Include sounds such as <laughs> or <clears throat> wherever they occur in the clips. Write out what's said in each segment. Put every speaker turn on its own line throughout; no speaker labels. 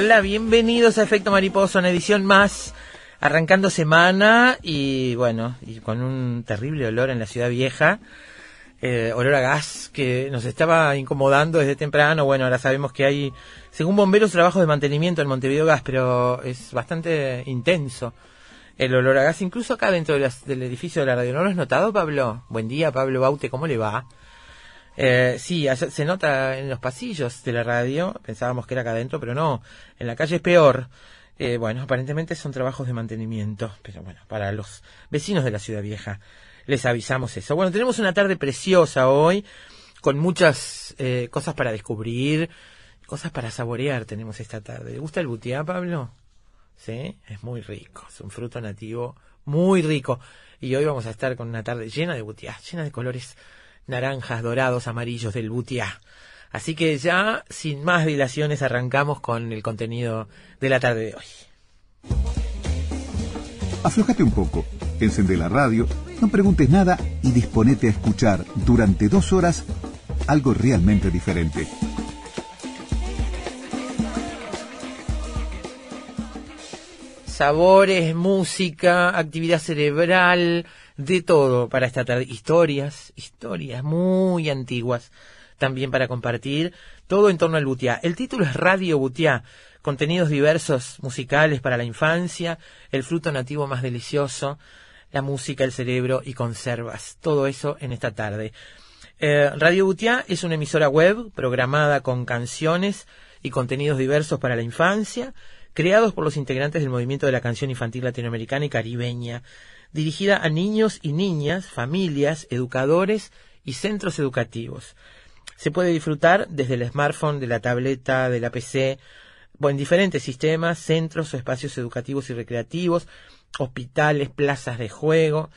Hola, bienvenidos a Efecto Mariposa, una edición más, arrancando semana y bueno, y con un terrible olor en la ciudad vieja, eh, olor a gas que nos estaba incomodando desde temprano. Bueno, ahora sabemos que hay, según bomberos, trabajos de mantenimiento en Montevideo Gas, pero es bastante intenso el olor a gas, incluso acá dentro del edificio de la radio. ¿No lo has notado, Pablo? Buen día, Pablo Baute, ¿cómo le va? Eh, sí, se nota en los pasillos de la radio, pensábamos que era acá adentro, pero no, en la calle es peor. Eh, bueno, aparentemente son trabajos de mantenimiento, pero bueno, para los vecinos de la ciudad vieja les avisamos eso. Bueno, tenemos una tarde preciosa hoy, con muchas eh, cosas para descubrir, cosas para saborear tenemos esta tarde. ¿Le gusta el butiá, Pablo? Sí, es muy rico, es un fruto nativo muy rico. Y hoy vamos a estar con una tarde llena de butiá, llena de colores naranjas, dorados, amarillos del butiá. Así que ya, sin más dilaciones, arrancamos con el contenido de la tarde de hoy.
Aflojate un poco, encende la radio, no preguntes nada y disponete a escuchar durante dos horas algo realmente diferente.
Sabores, música, actividad cerebral, de todo para esta tarde. Historias, historias muy antiguas también para compartir. Todo en torno al Butiá. El título es Radio Butiá. Contenidos diversos musicales para la infancia, el fruto nativo más delicioso, la música, el cerebro y conservas. Todo eso en esta tarde. Eh, Radio Butiá es una emisora web programada con canciones y contenidos diversos para la infancia, creados por los integrantes del movimiento de la canción infantil latinoamericana y caribeña dirigida a niños y niñas, familias, educadores y centros educativos. Se puede disfrutar desde el smartphone, de la tableta, de la PC, o en diferentes sistemas, centros o espacios educativos y recreativos, hospitales, plazas de juego,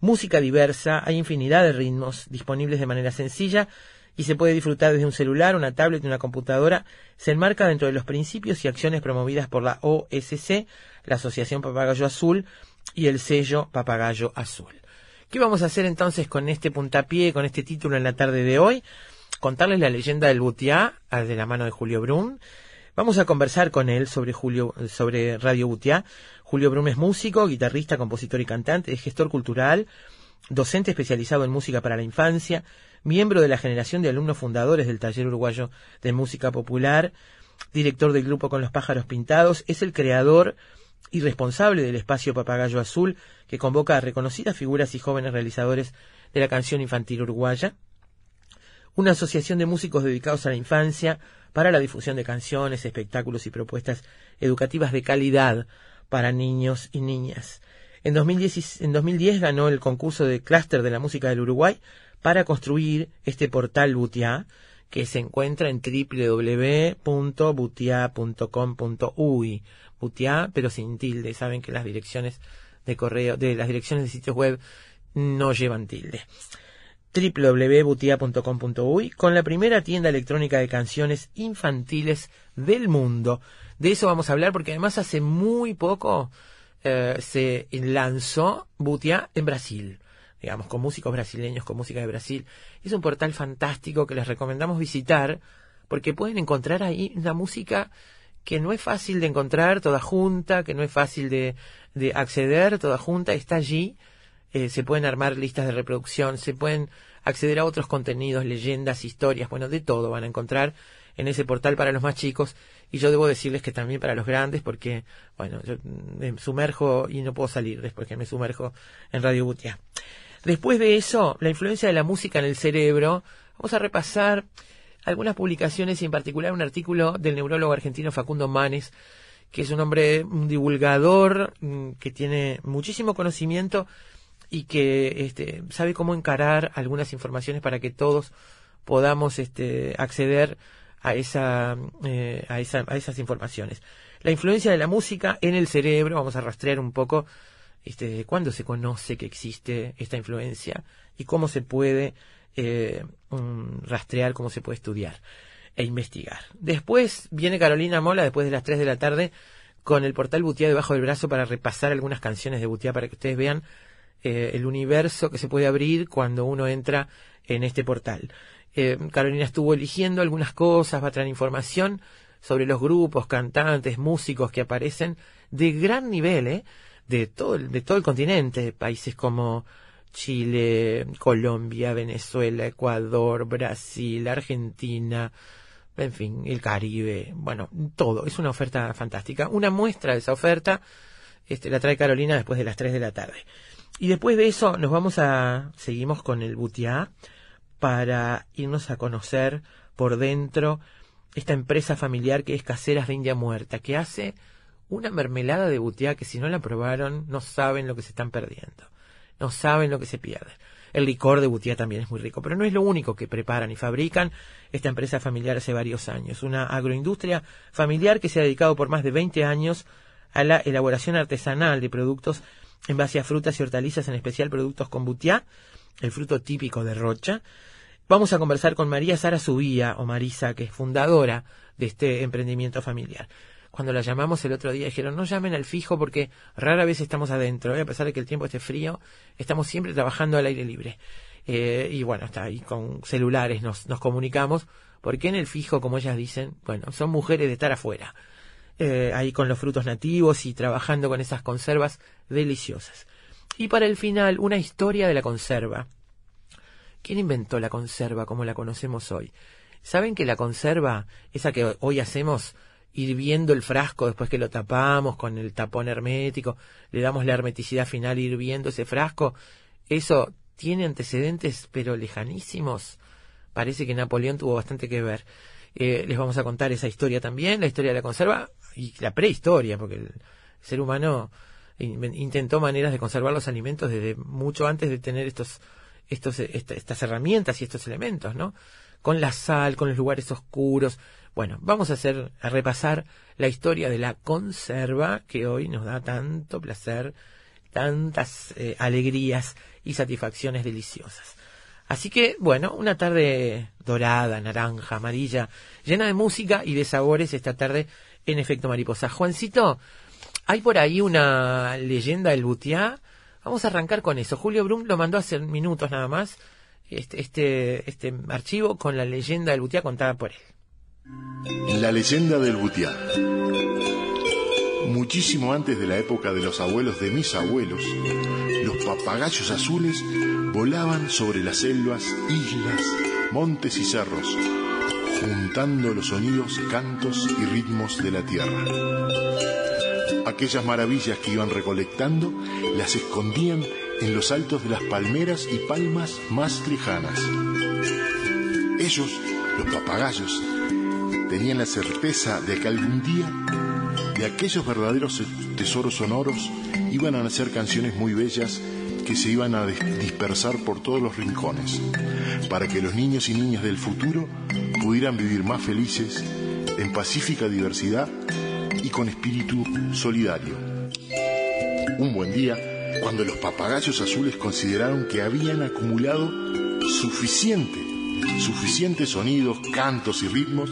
música diversa, hay infinidad de ritmos disponibles de manera sencilla y se puede disfrutar desde un celular, una tablet una computadora. Se enmarca dentro de los principios y acciones promovidas por la OSC, la Asociación Papagayo Azul, y el sello Papagayo Azul. ¿Qué vamos a hacer entonces con este puntapié, con este título en la tarde de hoy? Contarles la leyenda del Butiá, de la mano de Julio Brum. Vamos a conversar con él sobre, Julio, sobre Radio Butiá. Julio Brum es músico, guitarrista, compositor y cantante, es gestor cultural, docente especializado en música para la infancia, miembro de la generación de alumnos fundadores del Taller Uruguayo de Música Popular, director del grupo Con los Pájaros Pintados, es el creador y responsable del espacio Papagayo Azul, que convoca a reconocidas figuras y jóvenes realizadores de la canción infantil uruguaya, una asociación de músicos dedicados a la infancia para la difusión de canciones, espectáculos y propuestas educativas de calidad para niños y niñas. En 2010, en 2010 ganó el concurso de clúster de la música del Uruguay para construir este portal Butia que se encuentra en www.butia.com.uy. Butia, pero sin tilde. Saben que las direcciones de correo, de las direcciones de sitios web no llevan tilde www.butia.com.uy con la primera tienda electrónica de canciones infantiles del mundo. De eso vamos a hablar porque además hace muy poco eh, se lanzó Butia en Brasil, digamos, con músicos brasileños, con música de Brasil. Es un portal fantástico que les recomendamos visitar porque pueden encontrar ahí una música que no es fácil de encontrar toda junta, que no es fácil de, de acceder toda junta, está allí. Eh, se pueden armar listas de reproducción, se pueden acceder a otros contenidos, leyendas, historias, bueno, de todo van a encontrar en ese portal para los más chicos y yo debo decirles que también para los grandes porque, bueno, yo me sumerjo y no puedo salir después que me sumerjo en Radio Butia. Después de eso, la influencia de la música en el cerebro, vamos a repasar algunas publicaciones y en particular un artículo del neurólogo argentino Facundo Manes, que es un hombre, un divulgador mm, que tiene muchísimo conocimiento y que este, sabe cómo encarar algunas informaciones para que todos podamos este, acceder a, esa, eh, a, esa, a esas informaciones. La influencia de la música en el cerebro, vamos a rastrear un poco este, cuándo se conoce que existe esta influencia y cómo se puede eh, rastrear, cómo se puede estudiar e investigar. Después viene Carolina Mola, después de las 3 de la tarde, con el portal Butiá debajo del brazo para repasar algunas canciones de Butiá para que ustedes vean eh, el universo que se puede abrir cuando uno entra en este portal. Eh, Carolina estuvo eligiendo algunas cosas, va a traer información sobre los grupos, cantantes, músicos que aparecen de gran nivel, de, todo de todo el continente, países como Chile, Colombia, Venezuela, Ecuador, Brasil, Argentina, en fin, el Caribe, bueno, todo. Es una oferta fantástica. Una muestra de esa oferta este, la trae Carolina después de las 3 de la tarde. Y después de eso nos vamos a, seguimos con el Butiá para irnos a conocer por dentro esta empresa familiar que es Caseras de India Muerta, que hace una mermelada de butiá que si no la probaron no saben lo que se están perdiendo, no saben lo que se pierde. El licor de butiá también es muy rico, pero no es lo único que preparan y fabrican esta empresa familiar hace varios años. Una agroindustria familiar que se ha dedicado por más de 20 años a la elaboración artesanal de productos en base a frutas y hortalizas, en especial productos con butiá, el fruto típico de Rocha. Vamos a conversar con María Sara Subía, o Marisa, que es fundadora de este emprendimiento familiar. Cuando la llamamos el otro día dijeron, no llamen al fijo porque rara vez estamos adentro, ¿eh? a pesar de que el tiempo esté frío, estamos siempre trabajando al aire libre. Eh, y bueno, está ahí con celulares nos, nos comunicamos, porque en el fijo, como ellas dicen, bueno, son mujeres de estar afuera. Eh, ahí con los frutos nativos y trabajando con esas conservas deliciosas. Y para el final, una historia de la conserva. ¿Quién inventó la conserva como la conocemos hoy? ¿Saben que la conserva, esa que hoy hacemos hirviendo el frasco después que lo tapamos con el tapón hermético, le damos la hermeticidad final hirviendo ese frasco, eso tiene antecedentes pero lejanísimos. Parece que Napoleón tuvo bastante que ver. Eh, les vamos a contar esa historia también, la historia de la conserva y la prehistoria, porque el ser humano intentó maneras de conservar los alimentos desde mucho antes de tener estos, estos, estas herramientas y estos elementos, ¿no? Con la sal, con los lugares oscuros. Bueno, vamos a hacer, a repasar la historia de la conserva que hoy nos da tanto placer, tantas eh, alegrías y satisfacciones deliciosas. Así que, bueno, una tarde dorada, naranja, amarilla, llena de música y de sabores esta tarde en efecto mariposa. Juancito, hay por ahí una leyenda del Butiá. Vamos a arrancar con eso. Julio Brum lo mandó hace minutos nada más. Este, este, este archivo con la leyenda del Butiá contada por él.
La leyenda del Butiá. muchísimo antes de la época de los abuelos de mis abuelos, los papagayos azules volaban sobre las selvas, islas, montes y cerros, juntando los sonidos, cantos y ritmos de la tierra. Aquellas maravillas que iban recolectando las escondían en los altos de las palmeras y palmas más lejanas. Ellos, los papagayos, tenían la certeza de que algún día de aquellos verdaderos tesoros sonoros iban a nacer canciones muy bellas que se iban a dispersar por todos los rincones, para que los niños y niñas del futuro pudieran vivir más felices, en pacífica diversidad y con espíritu solidario. Un buen día, cuando los papagayos azules consideraron que habían acumulado suficiente, suficientes sonidos, cantos y ritmos,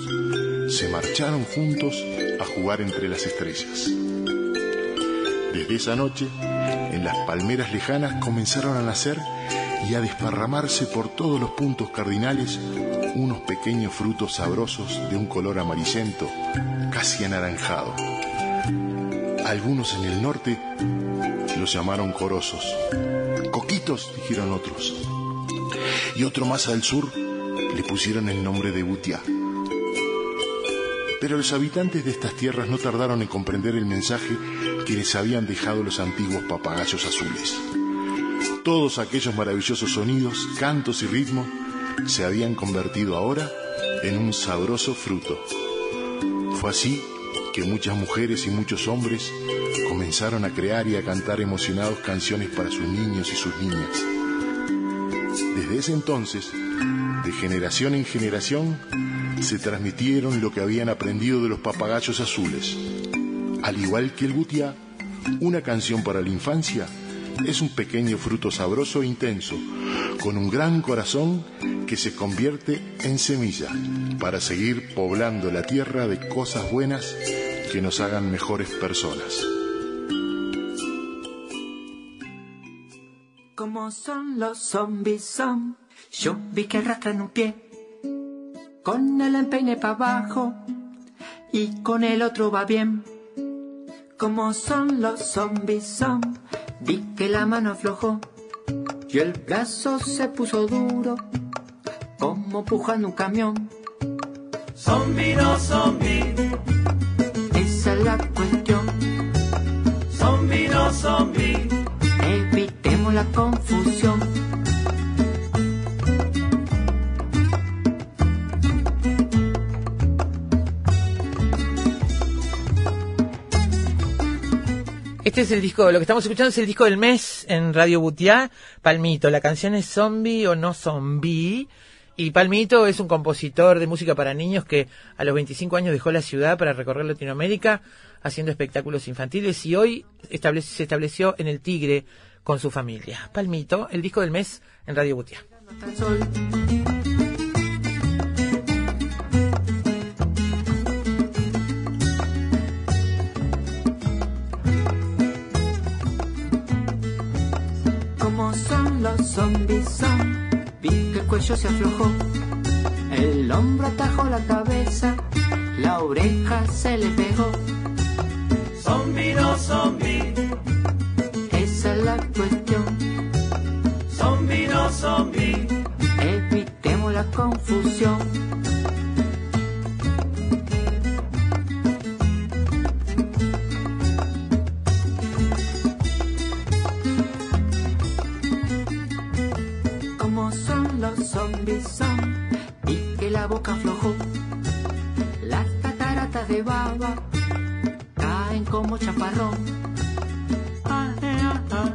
se marcharon juntos a jugar entre las estrellas. Desde esa noche, en las palmeras lejanas comenzaron a nacer y a desparramarse por todos los puntos cardinales unos pequeños frutos sabrosos de un color amarillento, casi anaranjado. Algunos en el norte los llamaron corosos. Coquitos, dijeron otros. Y otro más al sur le pusieron el nombre de Butiá. Pero los habitantes de estas tierras no tardaron en comprender el mensaje que les habían dejado los antiguos papagayos azules. Todos aquellos maravillosos sonidos, cantos y ritmos se habían convertido ahora en un sabroso fruto. Fue así que muchas mujeres y muchos hombres comenzaron a crear y a cantar emocionados canciones para sus niños y sus niñas. Desde ese entonces, de generación en generación, se transmitieron lo que habían aprendido de los papagayos azules. Al igual que el butiá, una canción para la infancia es un pequeño fruto sabroso e intenso, con un gran corazón que se convierte en semilla para seguir poblando la tierra de cosas buenas que nos hagan mejores personas.
Como son los zombies son, vi que arrastran un pie, con el empeine para abajo y con el otro va bien. Como son los zombies son, vi que la mano aflojó y el brazo se puso duro, como pujando un camión.
Zombie no zombie,
Esa es la cuestión,
zombie no zombie,
evitemos la confusión.
Este es el disco, lo que estamos escuchando es el disco del mes en Radio Butiá, Palmito. La canción es Zombie o no Zombie. Y Palmito es un compositor de música para niños que a los 25 años dejó la ciudad para recorrer Latinoamérica haciendo espectáculos infantiles y hoy se estableció en el Tigre con su familia. Palmito, el disco del mes en Radio Butiá.
Los zombies son, vi que el cuello se aflojó, el hombro atajó la cabeza, la oreja se le pegó,
zombie no zombie,
esa es la cuestión,
zombie no zombie,
evitemos la confusión. Los zombies son, y que la boca aflojó, las cataratas de baba caen como chaparrón. Ah, eh, ah,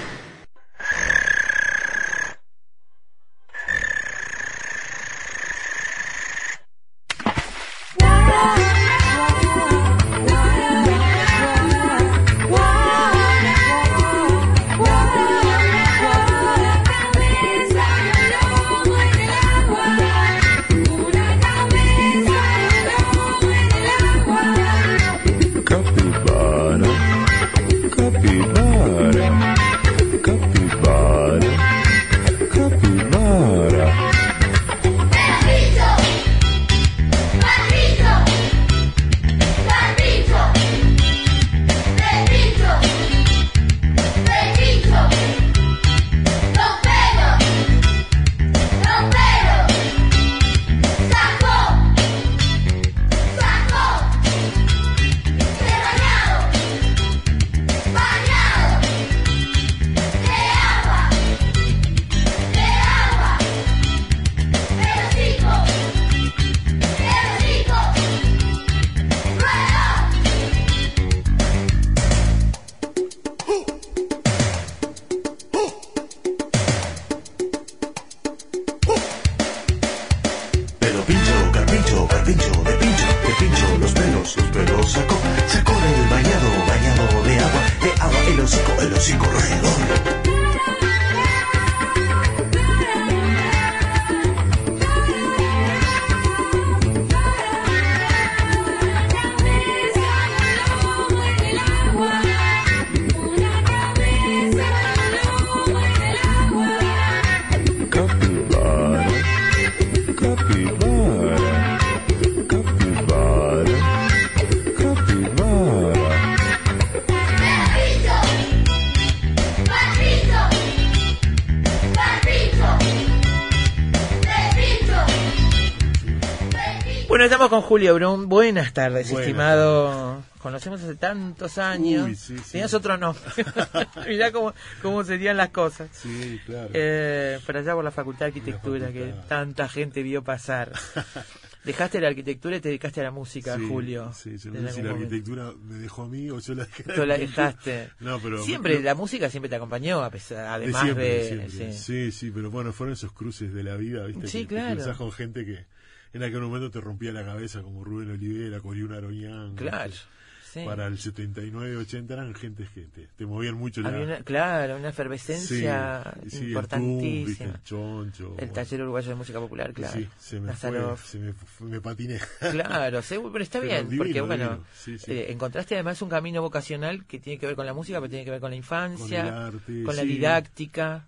Julio Brun. Buenas tardes,
Buenas
estimado. Conocemos hace tantos años.
Uy, sí, sí.
Tenías otro nombre. <laughs> Mirá cómo, cómo serían las cosas.
Sí, claro.
Eh, para allá por la Facultad de Arquitectura,
facultad.
que tanta gente vio pasar. <laughs> Dejaste la arquitectura y te dedicaste a la música,
Sí,
Julio.
Sí, yo no sé si la
momento.
arquitectura me dejó a mí o yo la dejé.
Tú la dejaste. <laughs>
No, pero.
siempre,
pero-
la música siempre te acompañó, a pesar,
de
además
siempre,
de...
de siempre.
sí.
Sí. sí, pero bueno, fueron esos cruces de la vida, ¿viste?
Sí,
que, que
claro.
cruzás con gente que en aquel momento te rompía la cabeza, como Rubén Olivera, Coriuna Aroñán.
Claro. sí.
Para el 79, 80 eran gentes que te, te movían mucho la.
Había una- claro, una efervescencia
Sí, sí, el
importantísima.
El choncho.
El
bueno.
taller uruguayo de música popular, claro.
Sí, se me fue, se me, me patiné.
Claro, sí, pero está
Pero
bien,
divino,
porque bueno, eh, encontraste además un camino vocacional que tiene que ver con la música, pero tiene que ver con la infancia,
Con el arte,
con la didáctica.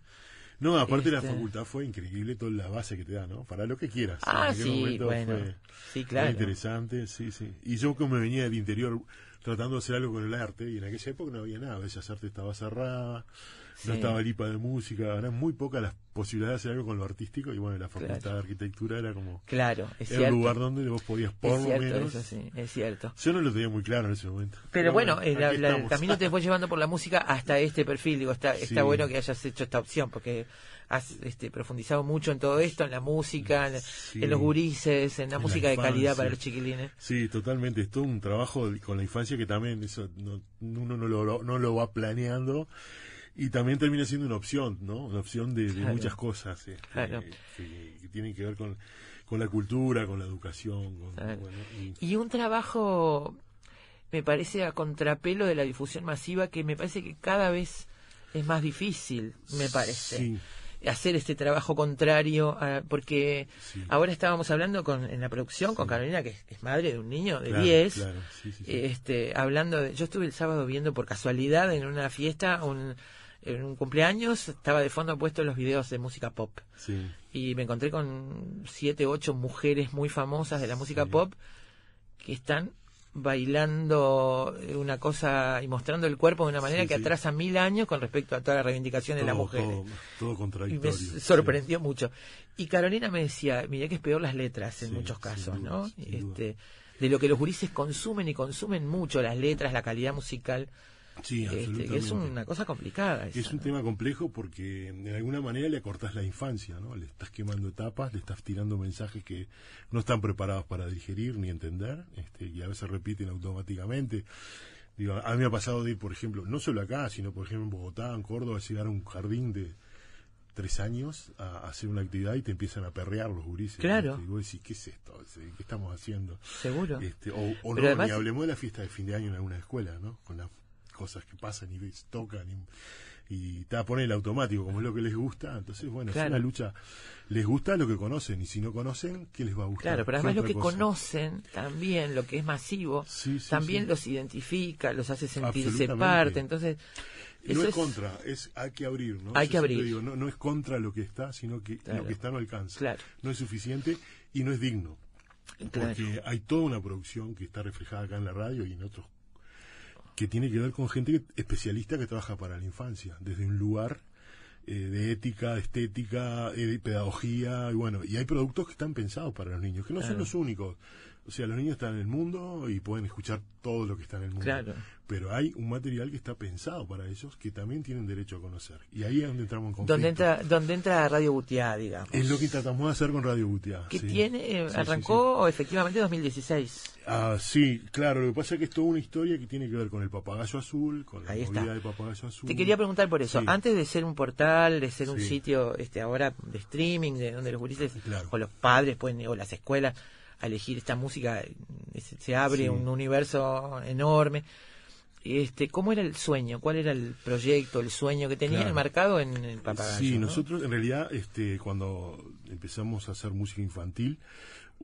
No, aparte la
Este-
facultad fue increíble toda la base que te da, ¿no? Para lo que quieras.
Ah,
En
sí,
momento
bueno,
fue
sí,
muy
claro.
interesante, sí, sí. Y yo como me venía del interior tratando de hacer algo con el arte, y en aquella época no había nada, Bellas Artes estaba cerrada,
Sí.
no estaba el IPA de música, eran muy pocas las posibilidades de hacer algo con lo artístico, y bueno, la facultad
Claro.
de arquitectura era como
Claro, es
el
cierto.
lugar donde vos podías por
es
lo
cierto,
menos.
eso sí, es cierto.
Yo no lo tenía muy claro en ese momento.
Pero bueno, eh, la- el camino te fue llevando por la música hasta este perfil. Digo, está,
Sí.
está bueno que hayas hecho esta opción porque has este, profundizado mucho en todo esto, en la música, en,
Sí.
en los gurises, en la
En la
música de calidad para los chiquilines.
Sí, totalmente. Es todo un trabajo con la infancia que también eso no, uno no lo, no lo va planeando y también termina siendo una opción, ¿no? Una opción de, de
Claro.
muchas cosas este,
Claro.
que, que tienen que ver con, con la cultura, con la educación. Con,
Claro.
bueno, y-
Y un trabajo, me parece, a contrapelo de la difusión masiva que me parece que cada vez es más difícil, me parece.
Sí.
hacer este trabajo contrario a- porque
Sí.
ahora estábamos hablando con en la producción con Carolina que es, madre de un niño de
Claro,
10
claro, sí, sí, sí.
este hablando de yo estuve el sábado viendo por casualidad en una fiesta un en un cumpleaños estaba de fondo puesto los videos de música pop
Sí.
y me encontré con siete ocho mujeres muy famosas de la música pop que están bailando una cosa y mostrando el cuerpo de una manera
Sí,
que atrasa mil años con respecto a toda la reivindicación de la mujer
Todo, todo
y me
contradictorio.
sorprendió mucho. Y Carolina me decía, mira que es peor las letras en muchos casos,
duda,
¿no? Este, de lo que los gurises consumen y consumen mucho, las letras, la calidad musical,
Sí,
este, que es
absolutamente.
una cosa complicada. esa,
Es un
¿no?
tema complejo porque de alguna manera le acortás la infancia, ¿no? Le estás quemando etapas, le estás tirando mensajes que no están preparados para digerir ni entender, este, y a veces repiten automáticamente. Digo, a mí me ha pasado de ir, por ejemplo, no solo acá, sino por ejemplo en Bogotá, en Córdoba, llegar a un jardín de tres años a, hacer una actividad y te empiezan a perrear los gurises.
Claro.
Y vos decís, ¿qué es esto? ¿Qué estamos haciendo?
Seguro.
Este, o o no,
además-
ni hablemos de la fiesta de fin de año en alguna escuela, ¿no? Con las cosas que pasan y ves, tocan y, y te poner el automático, como es lo que les gusta. Entonces, bueno,
Claro.
es una lucha. Les gusta lo que conocen y si no conocen, ¿qué les va a gustar?
Claro, pero
¿Qué
además lo que
cosa?
conocen también, lo que es masivo,
Sí, sí,
también
sí.
los identifica, los hace sentirse parte. Entonces, eso
no es, contra, es hay que abrir, ¿no?
Hay
Yo
que abrir.
digo, no, no es contra lo que está, sino que
Claro.
lo que está no alcanza.
Claro.
No es suficiente y no es digno.
Claro.
Porque hay toda una producción que está reflejada acá en la radio y en otros que tiene que ver con gente que- especialista que trabaja para la infancia, desde un lugar eh, de ética, de estética, eh, de pedagogía, y bueno, y hay productos que están pensados para los niños, que no son los únicos. O sea, los niños están en el mundo y pueden escuchar todo lo que está en el mundo.
Claro.
Pero hay un material que está pensado para ellos que también tienen derecho a conocer. Y ahí es donde entramos en conflicto.
donde entra, donde entra Radio Butiá, digamos.
Es lo que tratamos de hacer con Radio Butia.
que
sí.
tiene, eh,
Sí, sí,
arrancó efectivamente en 2016.
Ah, sí, claro, lo que pasa es que es toda una historia que tiene que ver con el papagayo azul, con la movida
está.
del papagayo azul.
Te quería preguntar por eso. Antes de ser un portal, de ser un sitio este ahora de streaming, de donde los gurises
Claro.
o los padres pueden o las escuelas a elegir esta música, eh, se, se abre
Sí.
un universo enorme. Este, ¿cómo era el sueño? ¿Cuál era el proyecto, el sueño que tenía
Claro.
enmarcado en el papagayo?
Sí,
¿no?
nosotros en realidad, este, cuando empezamos a hacer música infantil,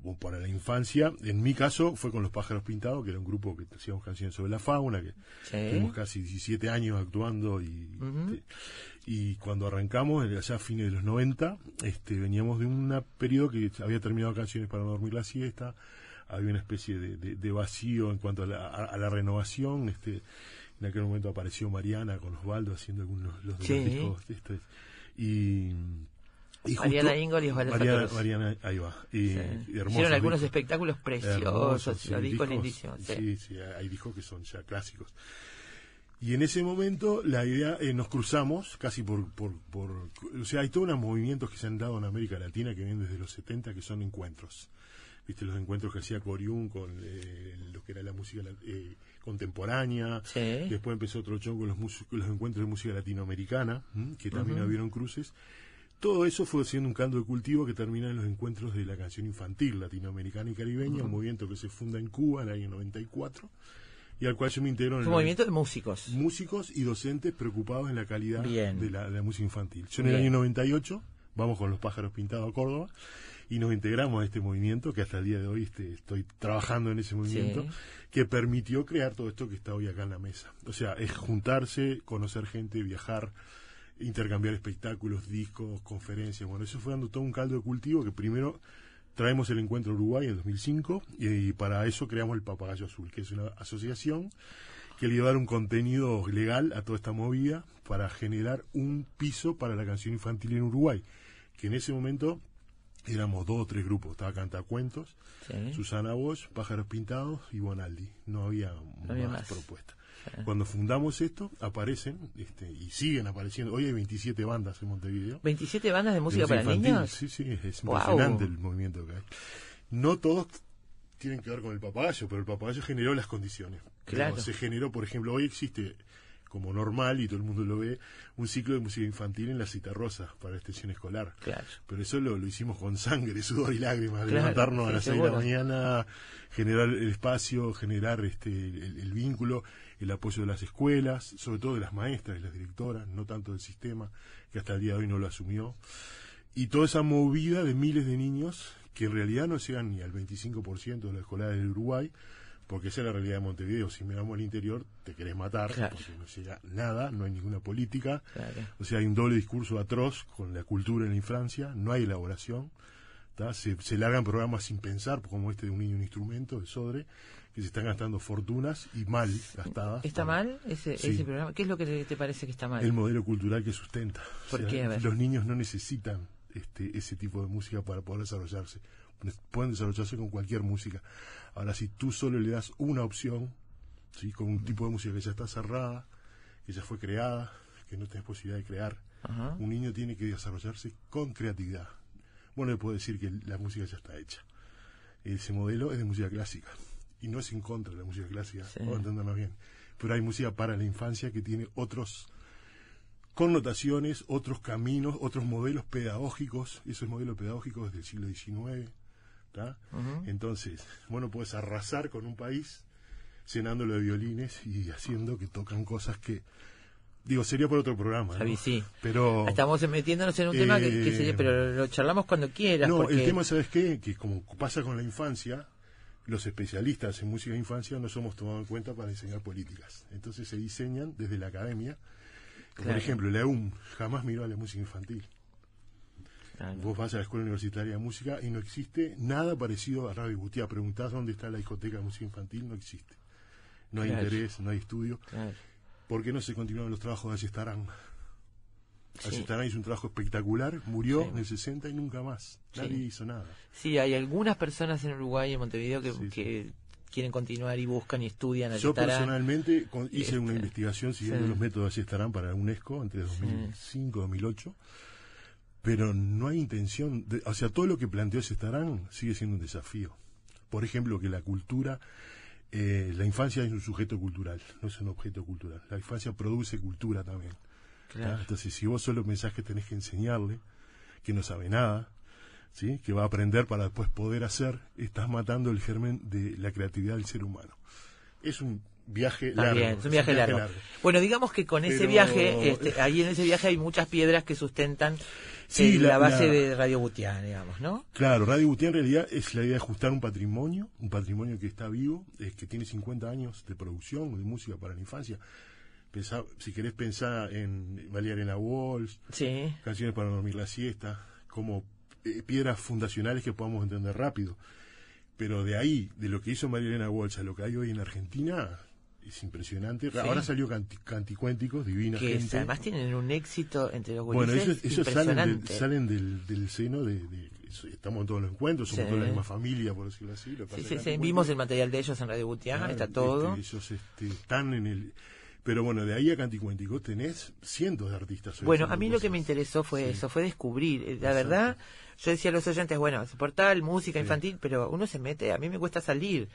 o para la infancia, en mi caso fue con Los Pájaros Pintados, que era un grupo que hacíamos canciones sobre la fauna, que
Sí.
tuvimos casi 17 años actuando y, este, y cuando arrancamos, allá a fines de los 90, este, veníamos de un periodo que había terminado canciones para no dormir la siesta, había una especie de, de- de vacío en cuanto a la, a- a la renovación, este, en aquel momento apareció Mariana con Osvaldo haciendo algunos los
Sí.
los discos, este, y, y
Mariana Ingol y Osvaldo
Mariana. Mariana, ahí va. Y,
Sí.
y hermosos
Hicieron algunos
discos.
espectáculos preciosos,
sí,
discos lindísimos. Sí,
sí, hay discos que son ya clásicos. Y en ese momento la idea, eh, nos cruzamos casi por, por, por, o sea, hay todos unos movimientos que se han dado en América Latina que vienen desde los 70 que son encuentros. Viste los encuentros que hacía Coriún con eh, lo que era la música eh, contemporánea.
Sí.
Después empezó otro show con los, los encuentros de música latinoamericana, ¿m? que también hubieron cruces. Todo eso fue siendo un caldo de cultivo que termina en los encuentros de la canción infantil latinoamericana y caribeña, un movimiento que se funda en Cuba en el año 94 y al cual yo me integro en el
un movimiento de músicos.
músicos y docentes preocupados en la calidad de la, de la música infantil. Yo en el año 98 vamos con los pájaros pintados a Córdoba y nos integramos a este movimiento que hasta el día de hoy este, estoy trabajando en ese movimiento
Sí.
que permitió crear todo esto que está hoy acá en la mesa. O sea, es juntarse, conocer gente, viajar, intercambiar espectáculos, discos, conferencias. Bueno, eso fue dando todo un caldo de cultivo que primero traemos el encuentro Uruguay en 2005 y, para eso creamos el Papagayo Azul, que es una asociación que le iba a dar un contenido legal a toda esta movida para generar un piso para la canción infantil en Uruguay, que en ese momento éramos dos o tres grupos, estaba Cantacuentos,
Sí.
Susana Bosch, Pájaros Pintados y Bonaldi, no había,
había
más,
más.
propuestas. Cuando fundamos esto, aparecen este, y siguen apareciendo. Hoy hay 27 bandas en Montevideo.
27 bandas de música
De
para
infantil,
niños.
Sí, sí, es
Guau.
impresionante el movimiento que hay. No todos tienen que ver con el papagayo, pero el papagayo generó las condiciones.
Claro.
Pero Se generó, por ejemplo, hoy existe como normal y todo el mundo lo ve, un ciclo de música infantil en la cita rosa para extensión escolar.
Claro.
Pero eso lo, lo hicimos con sangre, <laughs> sudor y lágrimas,
Claro,
levantarnos
sí,
a las seis de la mañana, generar el espacio, generar este el, el vínculo. el apoyo de las escuelas, sobre todo de las maestras y las directoras, no tanto del sistema, que hasta el día de hoy no lo asumió, y toda esa movida de miles de niños que en realidad no llegan ni al 25% de la escuela del Uruguay, porque esa es la realidad de Montevideo. Si miramos al interior, te querés matar,
Claro.
porque no llega nada, no hay ninguna política.
Claro.
O sea, hay un doble discurso atroz con la cultura en la infancia, no hay elaboración. ¿tá? Se, se largan programas sin pensar, como este de un niño un instrumento, de Sodre, que se están gastando fortunas y mal gastadas.
¿Está mal ese,
Sí.
ese programa? ¿Qué es lo que te- te parece que está mal?
el modelo cultural que sustenta.
¿Por qué? A ver.
Los niños no necesitan este, ese tipo de música para poder desarrollarse. Pueden desarrollarse con cualquier música. Ahora, si tú solo le das una opción, ¿sí? con un tipo de música que ya está cerrada, que ya fue creada, que no tienes posibilidad de crear,
Ajá.
un niño tiene que desarrollarse con creatividad. Bueno, le puedo decir que la música ya está hecha. Ese modelo es de música clásica. Y no es en contra de la música clásica,
Sí.
entendernos bien. Pero hay música para la infancia que tiene otros connotaciones, otros caminos, otros modelos pedagógicos. Esos modelos pedagógicos del siglo XIX. ¿tá? Entonces, bueno, puedes arrasar con un país llenándolo de violines y haciendo que tocan cosas que. Digo, sería por otro programa. ¿no?
Javi, sí.
Pero.
Estamos metiéndonos en un tema que, que
Eh,
sería, pero lo charlamos cuando quieras.
No,
porque...
el tema, ¿sabes qué? Que como pasa con la infancia, los especialistas en música de infancia no somos tomados en cuenta para diseñar políticas. Entonces se diseñan desde la academia. Por ejemplo, la EUM jamás miró a la música infantil.
Claro.
Vos vas a la Escuela Universitaria de Música y no existe nada parecido a Radio Gutiá. Preguntás dónde está la discoteca de música infantil, no existe. No hay
Claro.
interés, no hay estudio. ¿Por qué no se continúan los trabajos de Ayestarán?
Sí.
Ayestarán hizo un trabajo espectacular, murió
Sí.
en el 60 y nunca más.
Sí.
Nadie hizo nada.
Sí, hay algunas personas en Uruguay y en Montevideo que quieren continuar y buscan y estudian.
Yo personalmente con- hice una
Este,
investigación siguiendo
sí.
los métodos de Ayestarán para UNESCO entre 2005 y 2008, pero no hay intención, de, o sea, todo lo que planteó Ayestarán sigue siendo un desafío. Por ejemplo, que la cultura, eh, la infancia es un sujeto cultural, no es un objeto cultural. La infancia produce cultura también. Entonces, si vos solo pensás que tenés que enseñarle, que no sabe nada, ¿sí? que va a aprender para después poder hacer, estás matando el germen de la creatividad del ser humano. Es un viaje largo.
es un viaje largo. Bueno, digamos que con ese viaje, este, ahí en ese viaje hay muchas piedras que sustentan
Sí,
eh, la,
la-
base
la-
de Radio Butiá, digamos, ¿no?
Claro, Radio Gutiérrez en realidad es la idea de ajustar un patrimonio, un patrimonio que está vivo, eh, que tiene 50 años de producción de música para la infancia. Pensá- si querés pensar en Valiarena Walsh,
Sí.
canciones para dormir la siesta, como eh, piedras fundacionales que podamos entender rápido. Pero de ahí, de lo que hizo María Elena Walsh a lo que hay hoy en Argentina, es impresionante. Ahora salió Canti- Canticuénticos, divina
Que
gente.
además tienen un éxito entre los
Bueno, ellos, ellos salen, del,
impresionante.
salen del, del seno de, de- Estamos en todos los encuentros, somos
Sí.
toda la misma familia, por decirlo así. lo
Sí, sí, sí, vimos el material de ellos en Radio Butiá,
Claro,
está todo.
este, ellos este, están en el... Pero bueno, de ahí a Canticuénticos tenés cientos de artistas.
Bueno, a mí lo que me interesó fue
Sí.
eso, fue descubrir. Eh, La
Exacto.
verdad, yo decía a los oyentes, bueno, es portal, música
Sí.
infantil, pero uno se mete, a mí me cuesta salir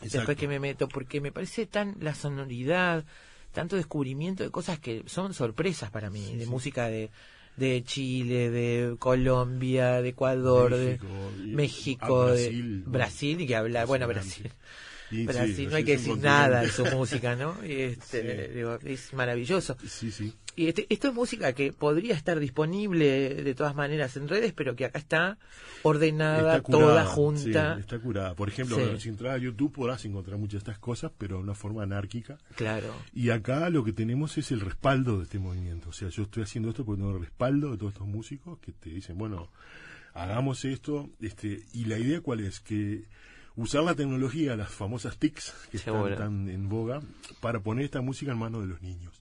Exacto.
después que me meto, porque me parece tan la sonoridad, tanto descubrimiento de cosas que son sorpresas para mí, de música de de Chile, de Colombia, de Ecuador,
México,
de México,
a
de
Brasil,
Brasil y que habla, bueno. Brasil.
Y sí,
Brasil, no hay que decir nada de su música, ¿no? Y este,
Sí.
digo, es maravilloso.
Sí, sí.
Y este- esto es música que podría estar disponible de todas maneras en redes, pero que acá está ordenada,
Está curada,
toda junta.
sí, está curada. Por ejemplo,
Sí.
si entras a YouTube podrás encontrar muchas de estas cosas, pero de una forma anárquica.
Claro.
Y acá lo que tenemos es el respaldo de este movimiento. O sea, yo estoy haciendo esto porque tengo el respaldo de todos estos músicos que te dicen, bueno, hagamos esto. este Y la idea cuál es? Que usar la tecnología, las famosas TICs que
Seguro.
están tan en boga, para poner esta música en manos de los niños.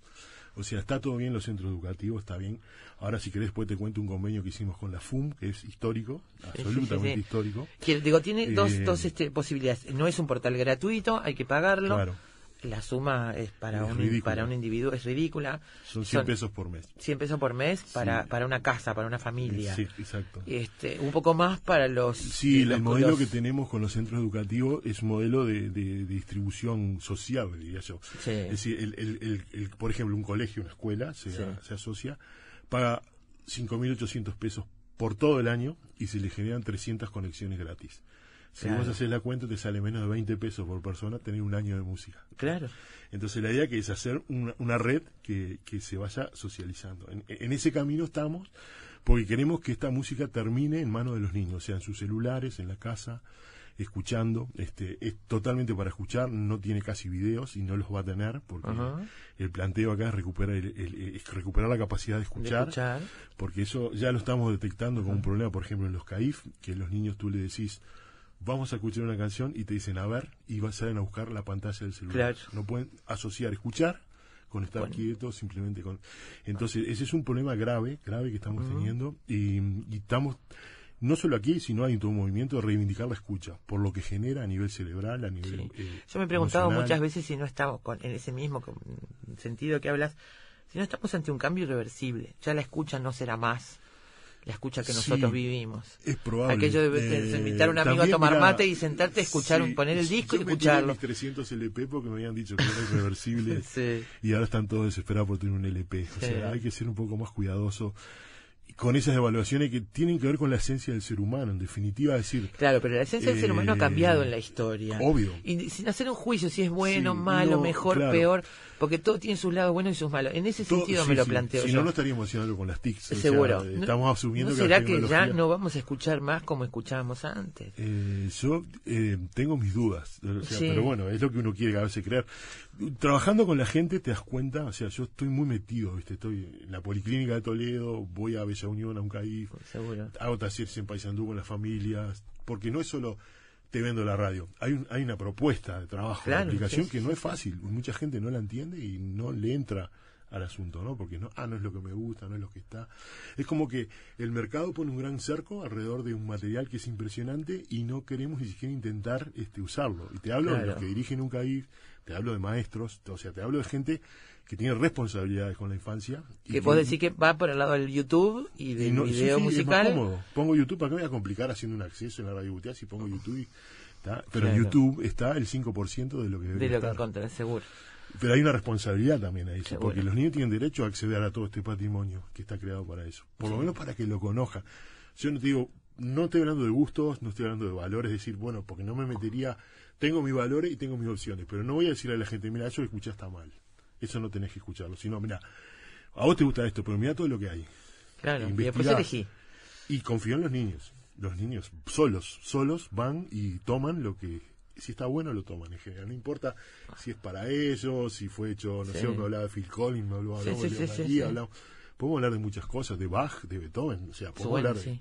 O sea, está todo bien en los centros educativos, está bien. Ahora, si querés, después te cuento un convenio que hicimos con la FUM, que es histórico,
sí,
absolutamente
sí.
histórico.
Que, digo, tiene dos,
Eh,
dos este, posibilidades. No es un portal gratuito, hay que pagarlo.
Claro.
La suma es para,
Es
un,
ridícula.
para un individuo, es ridícula.
Son 100 pesos por mes.
100 pesos por mes para, para una casa, para una familia.
Sí, exacto.
Este, un poco más para los.
Sí,
eh,
el modelo
los-
que tenemos con los centros educativos es un modelo de, de- de distribución social, diría yo.
Sí.
Es decir, el, el- el- por ejemplo, un colegio, una escuela, se,
Sí.
se asocia, paga 5.800 pesos por todo el año y se le generan 300 conexiones gratis. Si
Claro.
vos haces la cuenta, te sale menos de 20 pesos por persona tener un año de música.
Claro.
Entonces la idea que es hacer una, una red que, que se vaya socializando. En, en ese camino estamos porque queremos que esta música termine en manos de los niños, o sea, en sus celulares, en la casa, escuchando. Este, es totalmente para escuchar, no tiene casi videos y no los va a tener porque
Ajá.
el planteo acá es recuperar, el- el- es recuperar la capacidad de
De
escuchar,
escuchar.
porque eso ya lo estamos detectando como un problema, por ejemplo, en los CAIF, que los niños tú le decís, vamos a escuchar una canción y te dicen, a ver, y va- salen a buscar la pantalla del celular.
Claro.
No pueden asociar escuchar con estar
Bueno.
quietos, simplemente con... Entonces, ese es un problema grave, grave que estamos teniendo, y, y estamos, no solo aquí, sino hay todo un movimiento de reivindicar la escucha, por lo que genera a nivel cerebral, a nivel...
Sí.
eh,
Yo me he preguntado
emocional.
muchas veces si no estamos con, en ese mismo sentido que hablas, si no estamos ante un cambio irreversible. Ya la escucha no será más la escucha que nosotros
Sí,
vivimos.
Es probable.
Aquello de, de
Eh,
invitar a un amigo a tomar mate y sentarte a escuchar, un- poner el disco
yo
y escucharlo.
mis 300 LP porque me habían dicho que era irreversible <laughs>
Sí.
y ahora están todos desesperados por tener un LP. O
Sí.
sea, hay que ser un poco más cuidadoso con esas evaluaciones que tienen que ver con la esencia del ser humano, en definitiva, decir,
Claro, pero la esencia del ser humano ha
Eh,
cambiado en la historia.
obvio.
Y sin hacer un juicio si es bueno,
Sí,
malo,
no,
mejor,
claro.
peor, porque todo tiene sus lados buenos y sus malos. En ese
todo-
sentido
sí,
me lo
sí,
planteo
Si
yo.
no, no estaríamos haciendo algo con las TICs. o sea,
Seguro.
eh,
No-
estamos asumiendo
¿No
que la
será que ya no vamos a escuchar más como escuchábamos antes?
Eh, yo eh, tengo mis dudas, o sea, pero bueno, es lo que uno quiere a veces creer. Trabajando con la gente te das cuenta, o sea, yo estoy muy metido, ¿viste? estoy en la Policlínica de Toledo, voy a Bella Unión, a un CAIF,
Seguro.
hago talleres en Paysandú con las familias, porque no es solo te vendo la radio, hay, un- hay una propuesta de trabajo,
Claro,
de aplicación
sí,
que no es fácil, mucha gente no la entiende y no le entra al asunto, ¿no? Porque no, ah, no es lo que me gusta, no es lo que está. Es como que el mercado pone un gran cerco alrededor de un material que es impresionante y no queremos ni siquiera intentar este usarlo. Y te hablo de los que dirigen un CAIF, te hablo de maestros, o sea, te hablo de gente que tiene responsabilidades con la infancia. y
Que vos decís que va por el lado del YouTube y del
y no- sí,
video
sí, es más
musical.
cómodo. Pongo YouTube, ¿para qué me voy a complicar haciendo un acceso en la radio si pongo YouTube? y- ¿tá? Pero en
Claro.
YouTube está el 5% de lo que
de lo que
estar.
encontrás, seguro.
Pero hay una responsabilidad también ahí, sí,
Seguro.
porque los niños tienen derecho a acceder a todo este patrimonio que está creado para eso. Por lo menos para que lo conozcan. Yo no te digo, no estoy hablando de gustos, no estoy hablando de valores, decir, bueno, porque no me metería, tengo mis valores y tengo mis opciones, pero no voy a decirle a la gente, mira, eso que escuchás está mal. Eso no tenés que escucharlo, sino, mira, a vos te gusta esto, pero mira todo lo que hay.
Claro. Y después elegí.
Y confío en los niños. Los niños solos, solos van y toman lo que, si está bueno, lo toman en general. No importa si es para ellos, si fue hecho, no
Sí.
sé, me hablaba de Phil Collins, me hablaba
Sí,
de
sí, sí,
María,
sí.
hablamos- Podemos hablar de muchas cosas, de Bach, de Beethoven, o sea, podemos hablar de...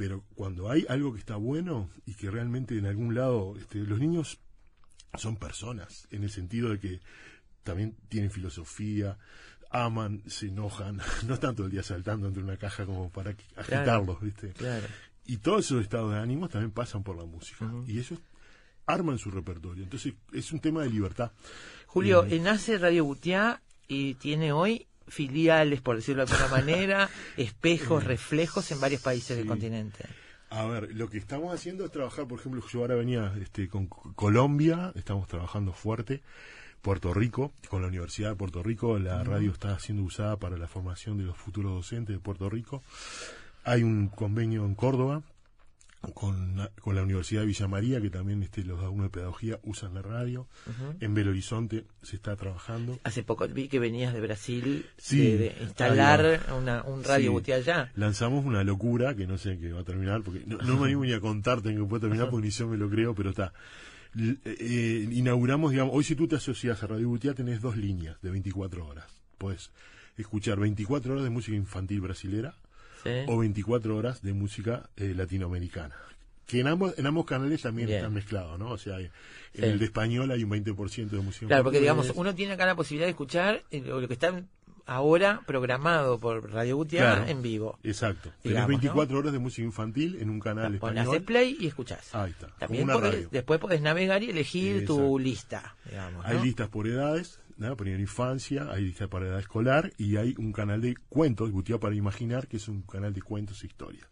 Pero cuando hay algo que está bueno y que realmente en algún lado, este, los niños son personas, en el sentido de que también tienen filosofía, aman, se enojan, <laughs> no están todo el día saltando entre una caja como para agitarlos, ¿viste?
Claro.
Y todos esos estados de ánimos también pasan por la música.
Ujú.
Y ellos arman su repertorio. Entonces es un tema de libertad.
Julio,
Eh,
eh, nace Radio Butiá y tiene hoy filiales, por decirlo de alguna <laughs> manera, espejos, reflejos en varios países del continente.
A ver, lo que estamos haciendo es trabajar, por ejemplo, yo ahora venía este, con Colombia, estamos trabajando fuerte. Puerto Rico, con la Universidad de Puerto Rico, la radio está siendo usada para la formación de los futuros docentes de Puerto Rico. Hay un convenio en Córdoba con, la- con la Universidad de Villa María, que también este, los alumnos de pedagogía usan la radio. En Belo Horizonte se está trabajando.
Hace poco vi que venías de Brasil
Sí,
de, de instalar una, un Radio
Sí.
Allá.
Lanzamos una locura que no sé en qué va a terminar, porque no, no me <laughs> animo ni a contarte en qué puede terminar, porque ni yo me lo creo, pero está. L- eh, inauguramos, digamos, hoy si tú te asocias a Radio Butiá tenés dos líneas de 24 horas. Puedes escuchar 24 horas de música infantil brasilera
¿sí?
o 24 horas de música eh, latinoamericana. Que en ambos, en ambos canales también
Bien.
están mezclados, ¿no? O sea, en
Sí.
el de español hay un 20% de música
Claro, porque digamos, uno tiene acá la posibilidad de escuchar eh, lo que está ahora programado por Radio
Claro.
en vivo.
Exacto. Tenés
digamos,
24 horas de música infantil en un canal español.
haces play y escuchás.
Ahí está,
También podés- después podés navegar y elegir tu lista. Digamos,
Hay listas por edades, ¿no? primera infancia, hay listas para edad escolar y hay un canal de cuentos, Gutiá para Imaginar, que es un canal de cuentos e historias.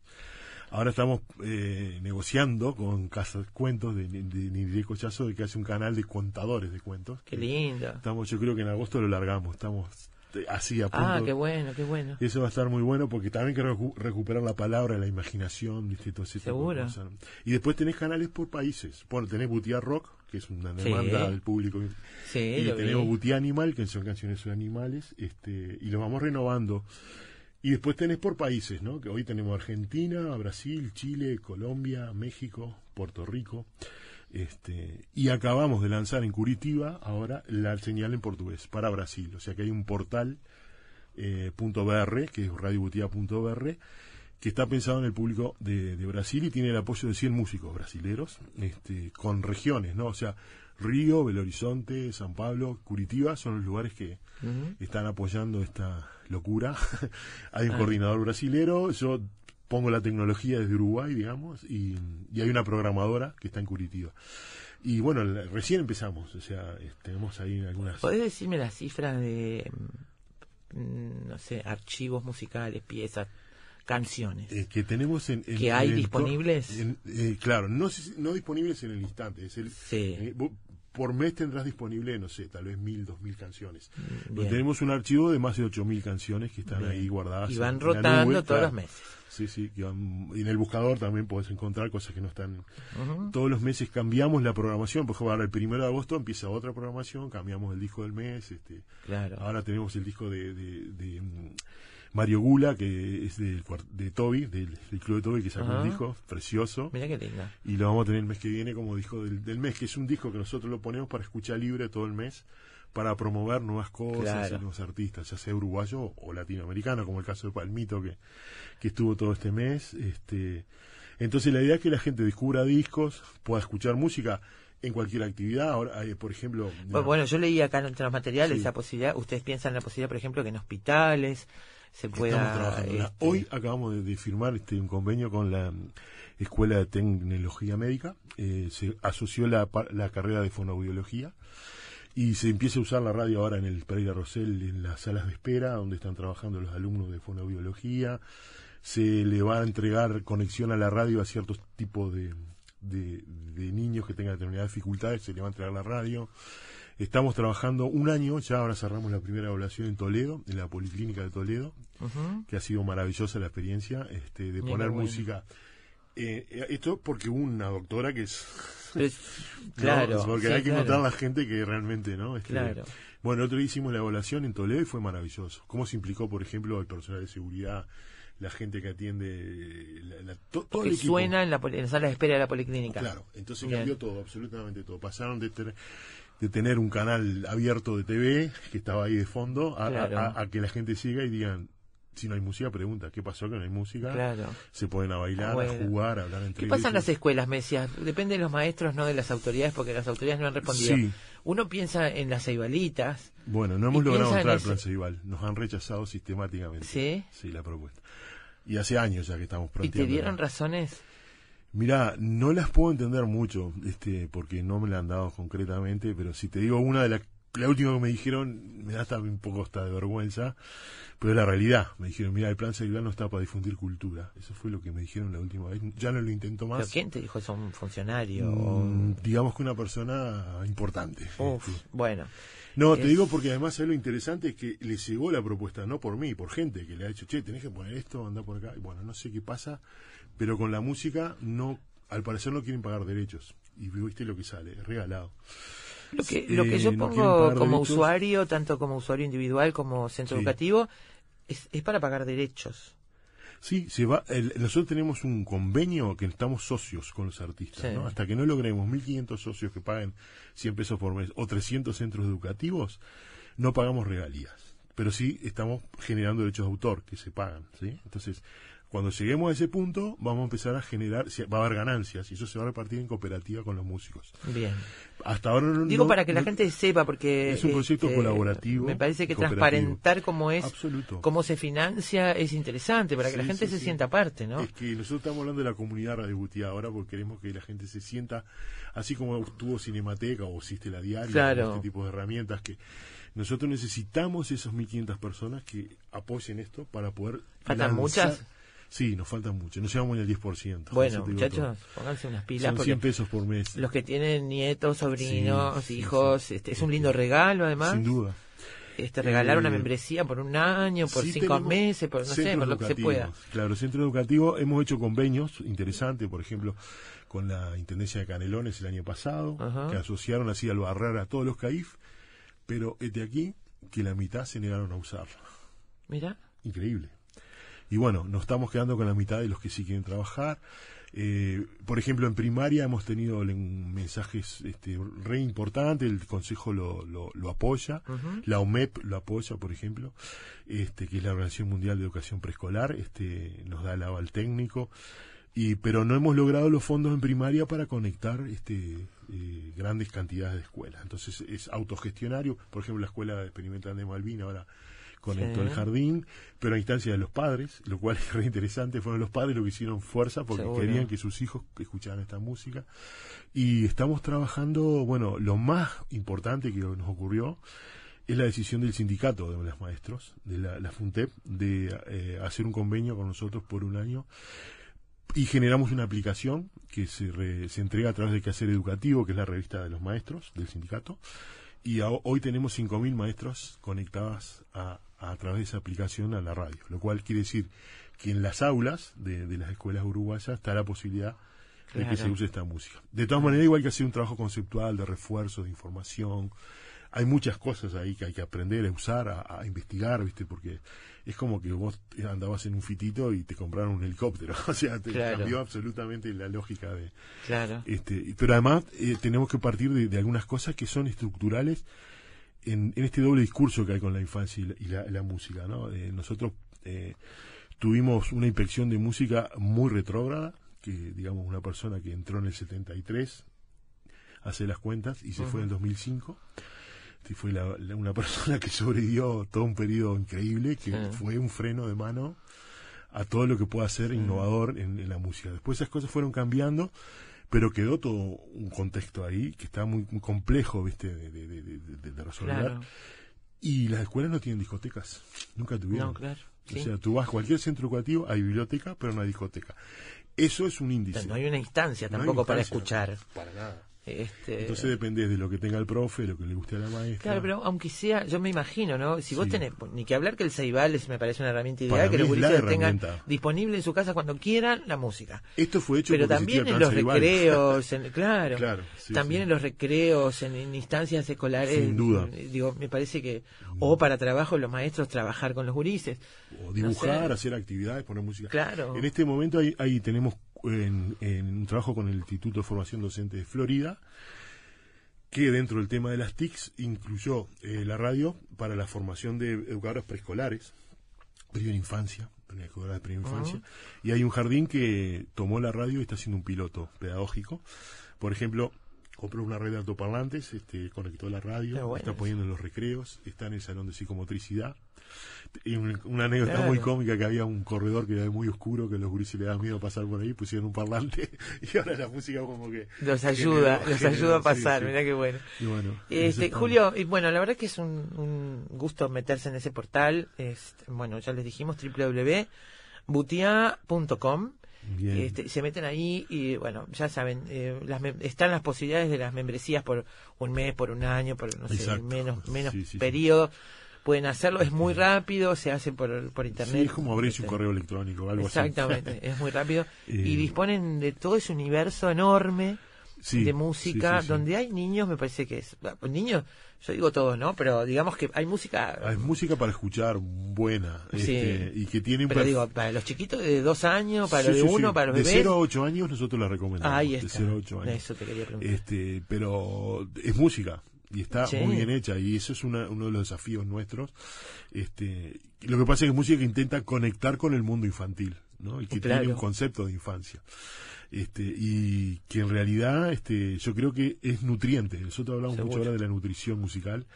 Ahora estamos eh, negociando con Casas Cuentos de, de, de Nidre Cochazo de que hace un canal de contadores de cuentos.
Qué lindo.
Estamos, yo creo que en agosto lo largamos, estamos así a punto.
Ah, qué bueno, qué bueno.
Eso va a estar muy bueno porque también recu- recuperar la palabra, la imaginación, ¿viste? Todo ese tipo de
Seguro.
cosas. Y después tenés canales por países. Bueno, tenés Butiá Rock, que es una
Sí.
demanda del público.
Sí,
y tenemos. Butiá Animal, que son canciones sobre animales, este, y lo vamos renovando. Y después tenés por países, ¿no? Que hoy tenemos Argentina, Brasil, Chile, Colombia, México, Puerto Rico. Este, y acabamos de lanzar en Curitiba ahora la señal en portugués para Brasil. O sea que hay un portal eh, punto .br, que es radiobutia.br, que está pensado en el público de, de Brasil y tiene el apoyo de 100 músicos brasileros, este, con regiones, ¿no? O sea, Río, Belo Horizonte, San Pablo, Curitiba son los lugares que están apoyando esta locura. <laughs> hay un
Ah.
coordinador brasilero, yo pongo la tecnología desde Uruguay, digamos, y, y hay una programadora que está en Curitiba. Y bueno, la- recién empezamos, o sea, tenemos ahí algunas...
¿Podés decirme las cifras de, mm, no sé, archivos musicales, piezas, canciones?
eh, que tenemos en, en-
¿Que hay
en
disponibles?
en- eh, claro, no, no disponibles en el instante. Es el,
Sí.
eh, vos- por mes tendrás disponible, no sé, tal vez mil, dos mil canciones. Pero
bien.
tenemos un archivo de más de ocho mil canciones que están
Bien.
ahí guardadas.
Y van rotando
nube,
todos
claro.
los meses.
Sí, sí. que van- y en el buscador también podés encontrar cosas que no están. Todos los meses cambiamos la programación. Por ejemplo, ahora el primero de agosto empieza otra programación, cambiamos el disco del mes. Este,
Claro.
Ahora tenemos el disco de, de- de, mm, Mario Gula, que es del de Toby, del, del Club de Toby, que sacó un disco precioso.
Mira qué linda.
Y lo vamos a tener el mes que viene como disco del, del mes, que es un disco que nosotros lo ponemos para escuchar libre todo el mes, para promover nuevas cosas
Claro.
y nuevos artistas, ya sea uruguayo o latinoamericano, como el caso de Palmito, que, que estuvo todo este mes. este Entonces la idea es que la gente descubra discos, pueda escuchar música en cualquier actividad. Ahora, hay, por ejemplo...
Bueno, bueno, yo leí acá entre los materiales
Sí.
esa posibilidad. Ustedes piensan en la posibilidad, por ejemplo, que en hospitales se pueda.
la-
este,
Hoy acabamos de, de firmar este, un convenio con la mm, Escuela de Tecnología Médica. Eh, se asoció la, la carrera de fonoaudiología y se empieza a usar la radio ahora en el Pereira Rosell, en las salas de espera, donde están trabajando los alumnos de fonoaudiología. Se le va a entregar conexión a la radio a ciertos tipos de, de, de niños que tengan determinadas dificultades, se le va a entregar la radio. Estamos trabajando un año, ya ahora cerramos la primera evaluación en Toledo, en la Policlínica de Toledo, que ha sido maravillosa la experiencia este, de poner
bueno.
música. Eh, eh, esto porque una doctora que es...
Pero es-
¿no?
claro.
Porque
sí,
hay que
claro.
encontrar la gente que realmente, ¿no? Este,
Claro.
Bueno, el otro día hicimos la evaluación en Toledo y fue maravilloso. ¿Cómo se implicó, por ejemplo, el personal de seguridad, la gente que atiende, la- la- to- todo el
Que
equipo?
suena en la, poli- en la sala de espera de la policlínica.
Claro, entonces
Bien.
cambió todo, absolutamente todo. Pasaron de tener, de tener un canal abierto de TV que estaba ahí de fondo a, a-
Claro.
a- a que la gente siga y digan, si no hay música, pregunta, ¿qué pasó que no hay música?
Claro.
Se pueden a bailar,
Ah, bueno.
a jugar, a hablar entre
¿Qué pasa en
ellos.
las escuelas, me decías? Depende de los maestros, no de las autoridades, porque las autoridades no han respondido.
Sí.
Uno piensa en las ceibalitas,
Bueno, no hemos logrado
en
entrar al
ese-
plan Ceibal. Nos han rechazado sistemáticamente.
¿sí?
Sí, la propuesta. Y hace años ya que estamos
¿Y te
planteando.
dieron razones?
Mira, no las puedo entender mucho, este, porque no me la han dado concretamente, pero si te digo una de las, la última que me dijeron, me da hasta un poco hasta de vergüenza, pero es la realidad. Me dijeron, mira, el plan cerebral no está para difundir cultura. Eso fue lo que me dijeron la última vez. Ya no lo intento
¿Pero
más.
quién te dijo eso? ¿Un funcionario?
Mm, digamos que una persona importante.
Uf, bueno.
no, te
Es-
digo porque además ¿sabes lo interesante es que le llegó la propuesta, no por mí, por gente que le ha dicho, che, tenés que poner esto, anda por acá. Y bueno, no sé qué pasa, pero con la música no, al parecer no quieren pagar derechos. Y viste lo que sale, regalado.
Lo que,
Eh,
lo que yo
no quieren
pongo como
derechos.
usuario, tanto como usuario individual como centro
Sí.
educativo, es, es para pagar derechos.
Sí, se va, el- nosotros tenemos un convenio que estamos socios con los artistas,
Sí.
¿no? Hasta que no logremos 1.500 socios que paguen 100 pesos por mes o 300 centros educativos, no pagamos regalías. Pero sí estamos generando derechos de autor que se pagan, ¿sí? Entonces, cuando lleguemos a ese punto, vamos a empezar a generar, va a haber ganancias y eso se va a repartir en cooperativa con los músicos.
Bien.
Hasta ahora no...
Digo
no-
para que la gente sepa, porque...
Es un proyecto
este,
colaborativo
Me parece que transparentar cómo es,
Absoluto.
cómo se financia es interesante, para que la gente
sí,
se
sí.
sienta parte, ¿no?
Es que nosotros estamos hablando de la comunidad radiobutía ahora porque queremos que la gente se sienta, así como tuvo Cinemateca o existe la diaria,
Claro.
este tipo de herramientas que nosotros necesitamos esas 1.500 personas que apoyen esto para poder...
¿Faltan
lanzar-
muchas?
Sí, nos faltan muchas, no llegamos ni al 10%.
Bueno, muchachos, pónganse unas pilas
Son
porque
100 pesos por mes.
los que tienen nietos, sobrinos,
Sí,
hijos,
sí.
este, es un lindo regalo además.
Sin duda.
este, regalar una
Eh,
membresía por un año, por cinco meses, por no sé, por lo que se pueda.
Claro, centro educativo, hemos hecho convenios interesantes, por ejemplo, con la Intendencia de Canelones el año pasado,
Ajá.
que asociaron así al barrer a todos los CAIF, pero este aquí, que la mitad se negaron a usarlo.
Mira,
Increíble. Y bueno, nos estamos quedando con la mitad de los que sí quieren trabajar. Eh, por ejemplo, en primaria hemos tenido mensajes este, re importantes, el Consejo lo, lo, lo apoya, la OMEP lo apoya, por ejemplo, este, que es la Organización Mundial de Educación Preescolar, este, nos da el aval técnico, y, pero no hemos logrado los fondos en primaria para conectar este, eh, grandes cantidades de escuelas. Entonces es autogestionario, por ejemplo, la Escuela Experimental de Malvin ahora conectó
Sí.
el jardín, pero a instancia de los padres, lo cual es re interesante, fueron los padres los que hicieron fuerza porque
Seguro.
querían que sus hijos escucharan esta música. Y estamos trabajando, bueno, lo más importante que nos ocurrió es la decisión del sindicato de los maestros, de la, la FUNTEP, de eh, hacer un convenio con nosotros por un año y generamos una aplicación que se, re- se entrega a través de Quehacer Educativo, que es la revista de los maestros del sindicato. Y a- hoy tenemos 5.000 maestros conectados a, a través de esa aplicación a la radio, lo cual quiere decir que en las aulas de, de las escuelas uruguayas está la posibilidad de que se use esta música. De todas maneras, igual que hacer un trabajo conceptual de refuerzo, de información, hay muchas cosas ahí que hay que aprender a usar, a, a investigar, ¿viste? Porque es como que vos andabas en un fitito y te compraron un helicóptero. <laughs> O sea, te
Claro.
cambió absolutamente la lógica de...
claro.
Este, pero además eh, tenemos que partir de, de algunas cosas que son estructurales en, en este doble discurso que hay con la infancia y la, y la- la música. ¿no? Eh, nosotros eh, tuvimos una inspección de música muy retrógrada, que digamos una persona que entró en el 73, hace las cuentas, y se fue en el 2005. Y fue la- una persona que sobrevivió todo un periodo increíble, que
Sí.
fue un freno de mano a todo lo que pueda ser innovador en, en la música. Después esas cosas fueron cambiando, pero quedó todo un contexto ahí que está muy, muy complejo, ¿viste? De, de- de- de- de- de resolver.
Claro.
Y las escuelas no tienen discotecas, nunca tuvieron.
No, claro. sí.
O sea, tú vas a cualquier centro educativo, hay biblioteca, pero no hay discoteca. Eso es un índice.
no hay una instancia
No hay
tampoco para escuchar.
Para nada.
Este,
Entonces depende de lo que tenga el profe, lo que le guste a la maestra.
Claro, pero aunque sea, yo me imagino, ¿no? Si vos
Sí.
tenés, ni que hablar que el Ceibal es, me parece una herramienta
Para
ideal, que los gurises tengan disponible en su casa cuando quieran la música.
Esto fue hecho
Pero también en los recreos, en- <laughs> claro,
Claro, sí,
también
sí.
en los recreos, en, en instancias escolares.
Sin duda.
eh, Digo, me parece que, o para trabajo, los maestros trabajar con los gurises.
o dibujar,
No sé.
hacer actividades, poner música.
Claro.
En este momento ahí, ahí tenemos en, en un trabajo con el Instituto de Formación Docente de Florida, que dentro del tema de las TICs incluyó eh, la radio para la formación de educadoras preescolares, primera infancia, de primera infancia, y hay un jardín que tomó la radio y está haciendo un piloto pedagógico. Por ejemplo, compró una red de altoparlantes, este, conectó la radio,
bueno
está poniendo en los recreos, está en el salón de psicomotricidad. Y un- una anécdota
Claro.
muy cómica que había un corredor que era muy oscuro, que los gurises le daban miedo pasar por ahí, pusieron un parlante <laughs> y ahora la música como que...
Los ayuda,
generó-
los
generó,
ayuda a pasar,
sí.
mirá qué bueno.
Y bueno,
Este, Julio, y bueno, la verdad que es un, un gusto meterse en ese portal. Este, bueno, ya les dijimos www.butia.com. Este, se meten ahí y bueno, ya saben, eh, las están las posibilidades de las membresías por un mes, por un año, por no sé, menos, menos
Sí, sí, sí.
periodo. Pueden hacerlo, es muy rápido, se hace por, por internet.
Sí, es como abrirse un
Este,
correo electrónico algo
Exactamente, <laughs> es muy rápido.
Eh,
y disponen de todo ese universo enorme de música, donde hay niños, me parece que es. Niños, yo digo todos, ¿no? Pero digamos que hay música.
Hay música para escuchar buena
Sí.
este, y que tiene un
pero digo, para los chiquitos de dos años, para
Sí,
los de
sí,
uno, para los
de
bebés.
0 a 8 años nosotros la recomendamos.
Ahí
De
está.
0 a 8 años.
Eso te quería preguntar.
Este, pero es música y está
Sí.
muy bien hecha y eso es una- uno de los desafíos nuestros. Este, lo que pasa es que es música que intenta conectar con el mundo infantil, ¿no? Y que
Claro.
tiene un concepto de infancia. Este, y que en realidad este, yo creo que es nutriente. Nosotros hablamos mucho ahora de la nutrición musical,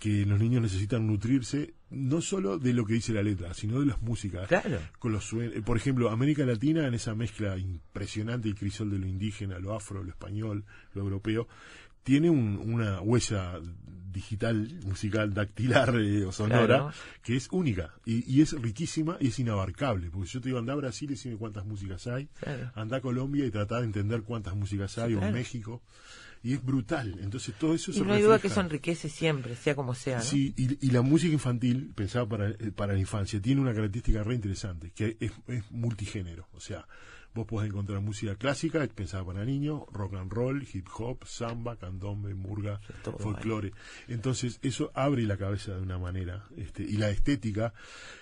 que los niños necesitan nutrirse no solo de lo que dice la letra, sino de las músicas
Claro.
con los por ejemplo, América Latina en esa mezcla impresionante y crisol de lo indígena, lo afro, lo español, lo europeo, tiene un- una huella digital, musical, dactilar eh, o sonora,
Claro.
que es única y, y es riquísima y es inabarcable. Porque yo te digo, anda a Brasil y decime cuántas músicas hay,
Claro.
anda a Colombia y trata de entender cuántas músicas hay, o
claro.
en México. y es brutal. Entonces todo eso
Y
se
no hay duda que eso enriquece siempre, sea como sea. ¿no?
Sí, y, y la música infantil, pensada para, eh, para la infancia, tiene una característica re interesante, que es, es multigénero. O sea, vos podés encontrar música clásica, pensada para niños, rock and roll, hip hop, samba, candombe, murga, folclore. Entonces, eso abre la cabeza de una manera. Este, y la estética,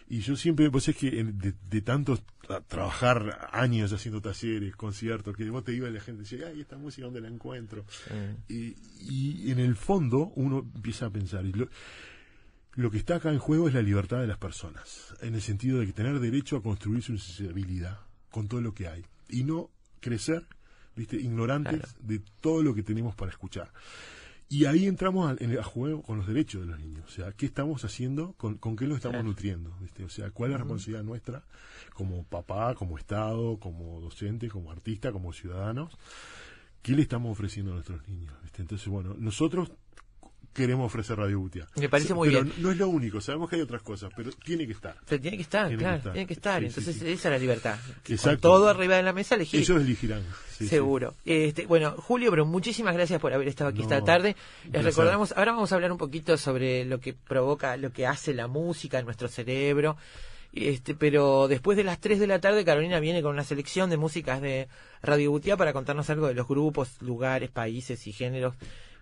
y yo siempre, pues es que en- de, de tanto tra- trabajar años haciendo talleres, conciertos, que vos te iba y la gente decía, ay, esta música, ¿dónde la encuentro? Y, y en el fondo uno empieza a pensar, y lo, lo que está acá en juego es la libertad de las personas, en el sentido de que tener derecho a construir su sensibilidad con todo lo que hay y no crecer, viste, ignorantes
Claro.
de todo lo que tenemos para escuchar. Y ahí entramos a, en- a juego con los derechos de los niños. O sea, ¿qué estamos haciendo? ¿Con, con qué los estamos
Claro.
nutriendo? ¿viste? O sea, ¿cuál es la responsabilidad nuestra como papá, como Estado, como docente, como artista, como ciudadanos? ¿Qué le estamos ofreciendo a nuestros niños? ¿viste? Entonces, bueno, nosotros queremos ofrecer Radio Butia.
Me parece muy
pero
bien.
no es lo único, sabemos que hay otras cosas, pero tiene que estar.
Pero tiene que estar,
Tiene que
claro,
estar.
tiene que estar.
Sí,
Entonces
sí, sí.
esa es la libertad. Con
Exacto.
todo arriba de la mesa elegir.
Ellos elegirán.
Seguro. Este, bueno, Julio, pero muchísimas gracias por haber estado aquí
No,
esta tarde. Les recordamos, ahora vamos a hablar un poquito sobre lo que provoca, lo que hace la música en nuestro cerebro. Este, pero después de las 3 de la tarde, Carolina viene con una selección de músicas de Radio Butiá para contarnos algo de los grupos, lugares, países y géneros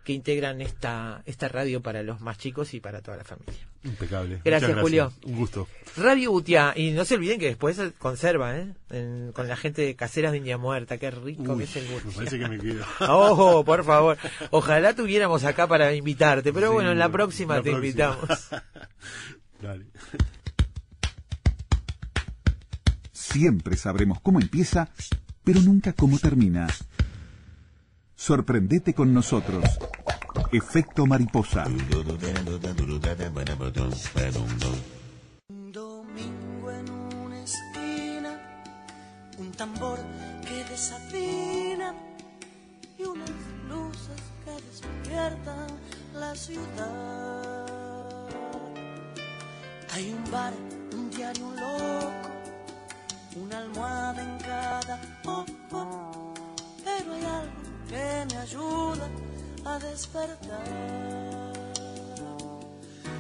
que integran esta, esta radio para los más chicos y para toda la familia.
Impecable.
Gracias, Julio.
Un gusto.
Radio Butiá, y no se olviden que después se conserva, ¿eh? En- con la gente de Caseras de India Muerta, qué rico
Uy,
que es el
me
Butiá.
parece que me quedo. <laughs>
Oh, por favor. Ojalá tuviéramos acá para invitarte, pero
Sí,
bueno, en la próxima
la
te
próxima.
invitamos. <laughs>
Dale.
Siempre sabremos cómo empieza, pero nunca cómo termina. Sorprendete con nosotros. Efecto mariposa.
Un domingo en una esquina, un tambor que desafina y unas luces que despiertan la ciudad. Hay un bar, un diario, un loco, una almohada en cada oh, oh, pero hay algo que me ayuda a despertar.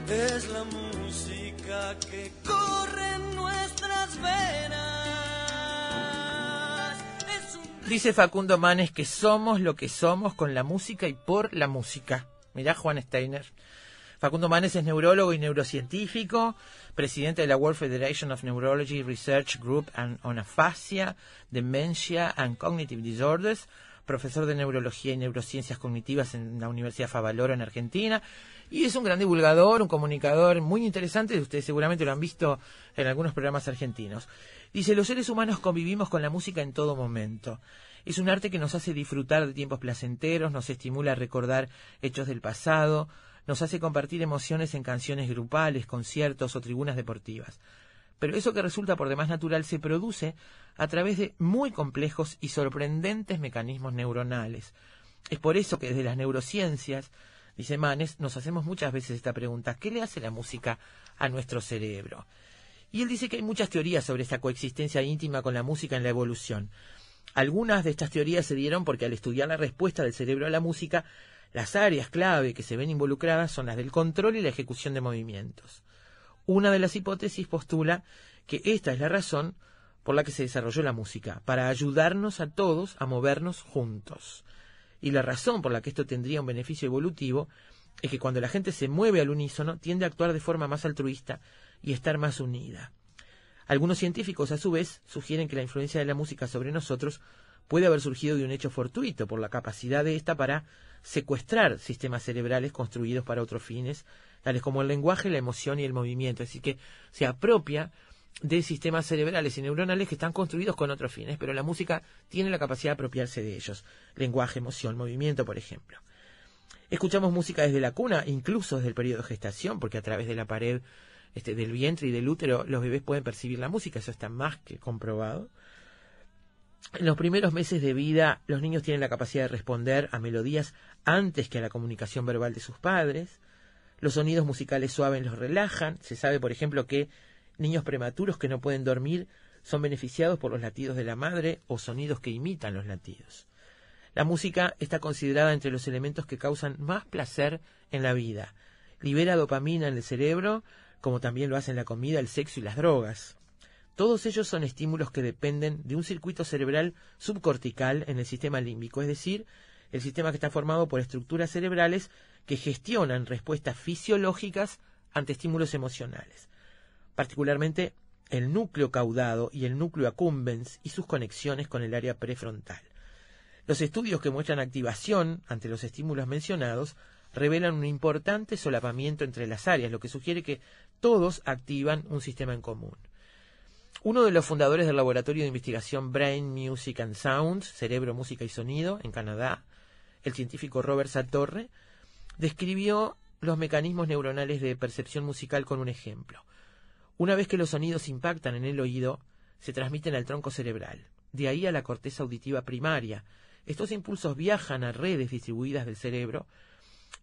Es la música que corre en nuestras venas.
Dice Facundo Manes que somos lo que somos con la música y por la música. Mirá Juan Steiner. Facundo Manes es neurólogo y neurocientífico, presidente de la World Federation of Neurology Research Group on Aphasia, Dementia and Cognitive Disorders, profesor de neurología y neurociencias cognitivas en la Universidad Favaloro en Argentina, y es un gran divulgador, un comunicador muy interesante, ustedes seguramente lo han visto en algunos programas argentinos. Dice, los seres humanos convivimos con la música en todo momento. Es un arte que nos hace disfrutar de tiempos placenteros, nos estimula a recordar hechos del pasado, nos hace compartir emociones en canciones grupales, conciertos o tribunas deportivas. Pero eso que resulta por demás natural se produce a través de muy complejos y sorprendentes mecanismos neuronales. Es por eso que desde las neurociencias, dice Manes, nos hacemos muchas veces esta pregunta, ¿qué le hace la música a nuestro cerebro? Y él dice que hay muchas teorías sobre esta coexistencia íntima con la música en la evolución. Algunas de estas teorías se dieron porque al estudiar la respuesta del cerebro a la música, las áreas clave que se ven involucradas son las del control y la ejecución de movimientos. Una de las hipótesis postula que esta es la razón por la que se desarrolló la música, para ayudarnos a todos a movernos juntos. Y la razón por la que esto tendría un beneficio evolutivo es que cuando la gente se mueve al unísono tiende a actuar de forma más altruista y estar más unida. Algunos científicos, a su vez, sugieren que la influencia de la música sobre nosotros puede haber surgido de un hecho fortuito por la capacidad de ésta para secuestrar sistemas cerebrales construidos para otros fines, tales como el lenguaje, la emoción y el movimiento. Así que se apropia de sistemas cerebrales y neuronales que están construidos con otros fines, pero la música tiene la capacidad de apropiarse de ellos. Lenguaje, emoción, movimiento, por ejemplo. Escuchamos música desde la cuna, incluso desde el periodo de gestación, porque a través de la pared este, del vientre y del útero los bebés pueden percibir la música, eso está más que comprobado. En los primeros meses de vida, los niños tienen la capacidad de responder a melodías antes que a la comunicación verbal de sus padres. Los sonidos musicales suaves los relajan. Se sabe, por ejemplo, que niños prematuros que no pueden dormir son beneficiados por los latidos de la madre o sonidos que imitan los latidos. La música está considerada entre los elementos que causan más placer en la vida. Libera dopamina en el cerebro, como también lo hacen la comida, el sexo y las drogas. Todos ellos son estímulos que dependen de un circuito cerebral subcortical en el sistema límbico, es decir, el sistema que está formado por estructuras cerebrales que gestionan respuestas fisiológicas ante estímulos emocionales, particularmente el núcleo caudado y el núcleo accumbens y sus conexiones con el área prefrontal. Los estudios que muestran activación ante los estímulos mencionados revelan un importante solapamiento entre las áreas, lo que sugiere que todos activan un sistema en común. Uno de los fundadores del laboratorio de investigación Brain Music and Sounds, Cerebro, Música y Sonido, en Canadá, el científico Robert Satorre, describió los mecanismos neuronales de percepción musical con un ejemplo. Una vez que los sonidos impactan en el oído, se transmiten al tronco cerebral, de ahí a la corteza auditiva primaria. Estos impulsos viajan a redes distribuidas del cerebro,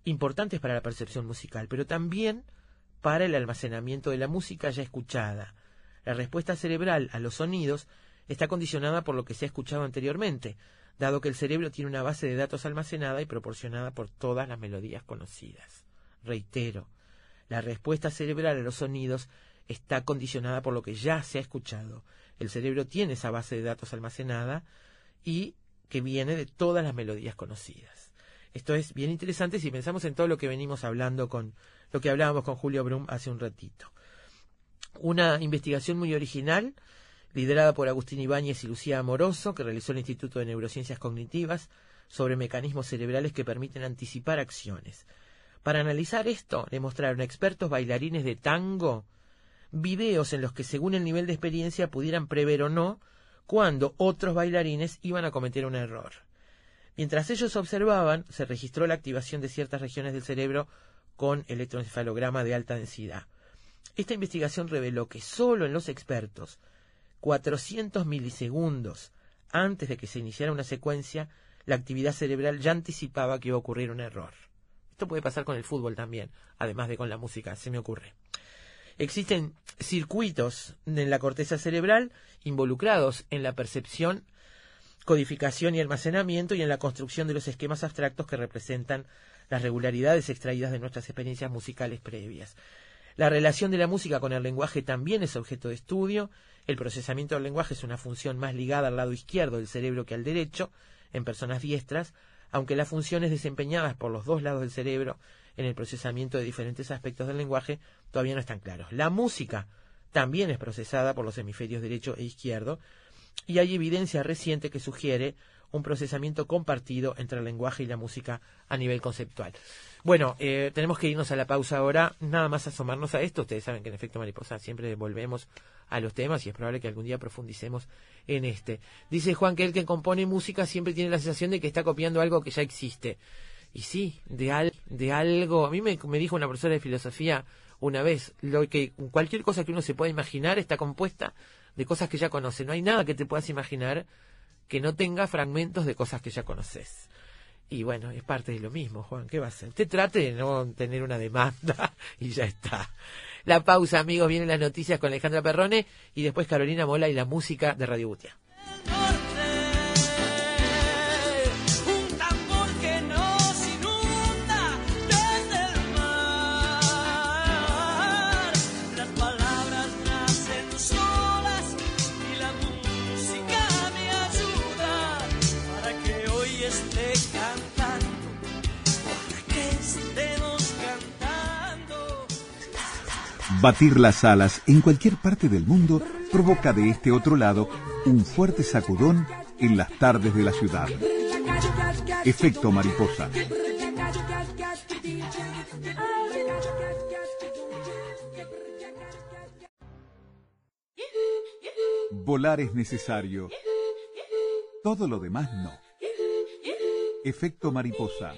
importantes para la percepción musical, pero también para el almacenamiento de la música ya escuchada. La respuesta cerebral a los sonidos está condicionada por lo que se ha escuchado anteriormente, dado que el cerebro tiene una base de datos almacenada y proporcionada por todas las melodías conocidas. Reitero, la respuesta cerebral a los sonidos está condicionada por lo que ya se ha escuchado. El cerebro tiene esa base de datos almacenada y que viene de todas las melodías conocidas. Esto es bien interesante si pensamos en todo lo que venimos hablando con lo que hablábamos con Julio Brum hace un ratito. Una investigación muy original, liderada por Agustín Ibáñez y Lucía Amoroso, que realizó el Instituto de Neurociencias Cognitivas, sobre mecanismos cerebrales que permiten anticipar acciones. Para analizar esto, le mostraron a expertos bailarines de tango videos en los que, según el nivel de experiencia, pudieran prever o no cuándo otros bailarines iban a cometer un error. Mientras ellos observaban, se registró la activación de ciertas regiones del cerebro con electroencefalograma de alta densidad. Esta investigación reveló que solo en los expertos, 400 milisegundos antes de que se iniciara una secuencia, la actividad cerebral ya anticipaba que iba a ocurrir un error. Esto puede pasar con el fútbol también, además de con la música, se me ocurre. Existen circuitos en la corteza cerebral involucrados en la percepción, codificación y almacenamiento y en la construcción de los esquemas abstractos que representan las regularidades extraídas de nuestras experiencias musicales previas. La relación de la música con el lenguaje también es objeto de estudio. El procesamiento del lenguaje es una función más ligada al lado izquierdo del cerebro que al derecho en personas diestras, aunque las funciones desempeñadas por los dos lados del cerebro en el procesamiento de diferentes aspectos del lenguaje todavía no están claros. La música también es procesada por los hemisferios derecho e izquierdo y hay evidencia reciente que sugiere un procesamiento compartido entre el lenguaje y la música a nivel conceptual. Bueno, eh, tenemos que irnos a la pausa ahora, nada más asomarnos a esto. Ustedes saben que en efecto mariposa siempre volvemos a los temas y es probable que algún día profundicemos en este. Dice Juan que el que compone música siempre tiene la sensación de que está copiando algo que ya existe. Y sí, de, al, de algo. A mí me, me dijo una profesora de filosofía una vez, lo que cualquier cosa que uno se pueda imaginar está compuesta de cosas que ya conoce. No hay nada que te puedas imaginar que no tenga fragmentos de cosas que ya conoces. Y bueno, es parte de lo mismo, Juan. ¿Qué va a hacer? Usted trate de no tener una demanda <laughs> y ya está. La pausa, amigos. Vienen las noticias con Alejandra Perrone y después Carolina Mola y la música de Radio Butia.
Batir las alas en cualquier parte del mundo provoca de este otro lado un fuerte sacudón en las tardes de la ciudad. Efecto mariposa. Volar es necesario. Todo lo demás no. Efecto mariposa.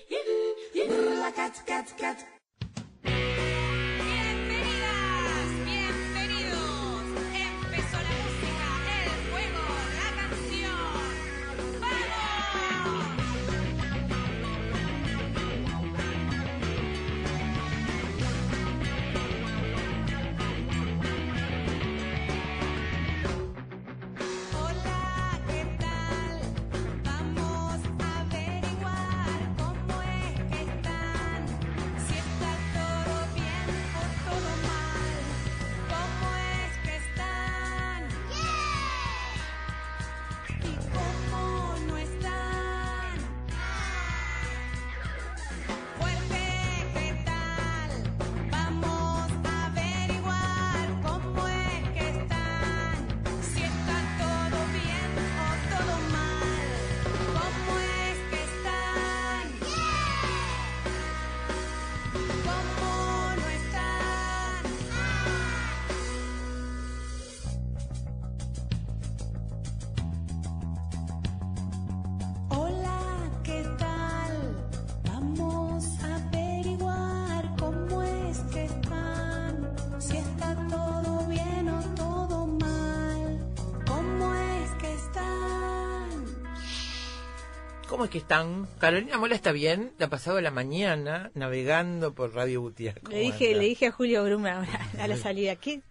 ¿Cómo es que están? Carolina Mola está bien, la ha pasado la mañana navegando por Radio Butia.
Le dije, le dije a Julio Brume ahora, <laughs> a la salida, que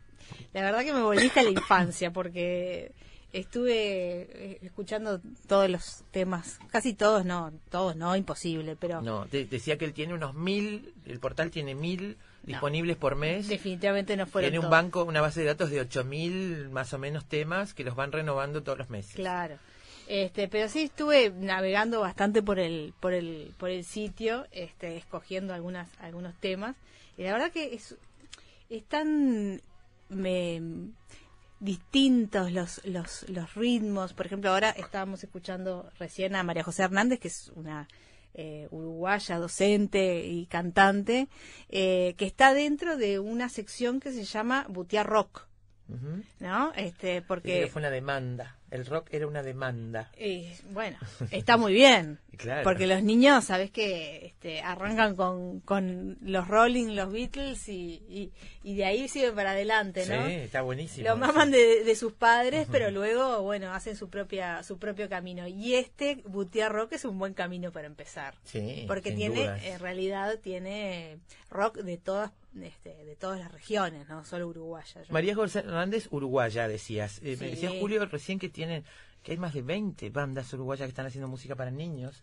la verdad que me volviste a la infancia porque estuve eh, escuchando todos los temas, casi todos no, todos no, imposible, pero
No, te- decía que él tiene unos mil, el portal tiene mil disponibles por mes.
definitivamente no fueron
Tiene un
todos.
banco, una base de datos de 8000 más o menos temas que los van renovando todos los meses.
Claro. Este, pero sí estuve navegando bastante por el por el por el sitio, este, escogiendo algunas algunos temas y la verdad que es están me, distintos los, los los ritmos. Por ejemplo, ahora estábamos escuchando recién a María José Hernández, que es una eh, uruguaya, docente y cantante, eh, que está dentro de una sección que se llama Butia Rock. ¿no? Este, porque
que fue una demanda. El rock era una demanda.
Y, bueno, está muy bien. <laughs>
Claro.
Porque los niños, sabes que este, arrancan con, con los Rolling, los Beatles y, y, y de ahí siguen para adelante, ¿no?
Sí, está buenísimo.
Lo maman de, de sus padres, pero luego, bueno, hacen su propia su propio camino. Y este, Butia Rock, es un buen camino para empezar.
Sí,
Porque tiene,
dudas.
en realidad, tiene rock de todas este, de todas las regiones, no solo uruguaya. Yo-
María José Hernández, uruguaya, decías. Eh,
Sí.
Me decía Julio recién que tienen, que hay más de 20 bandas uruguayas que están haciendo música para niños.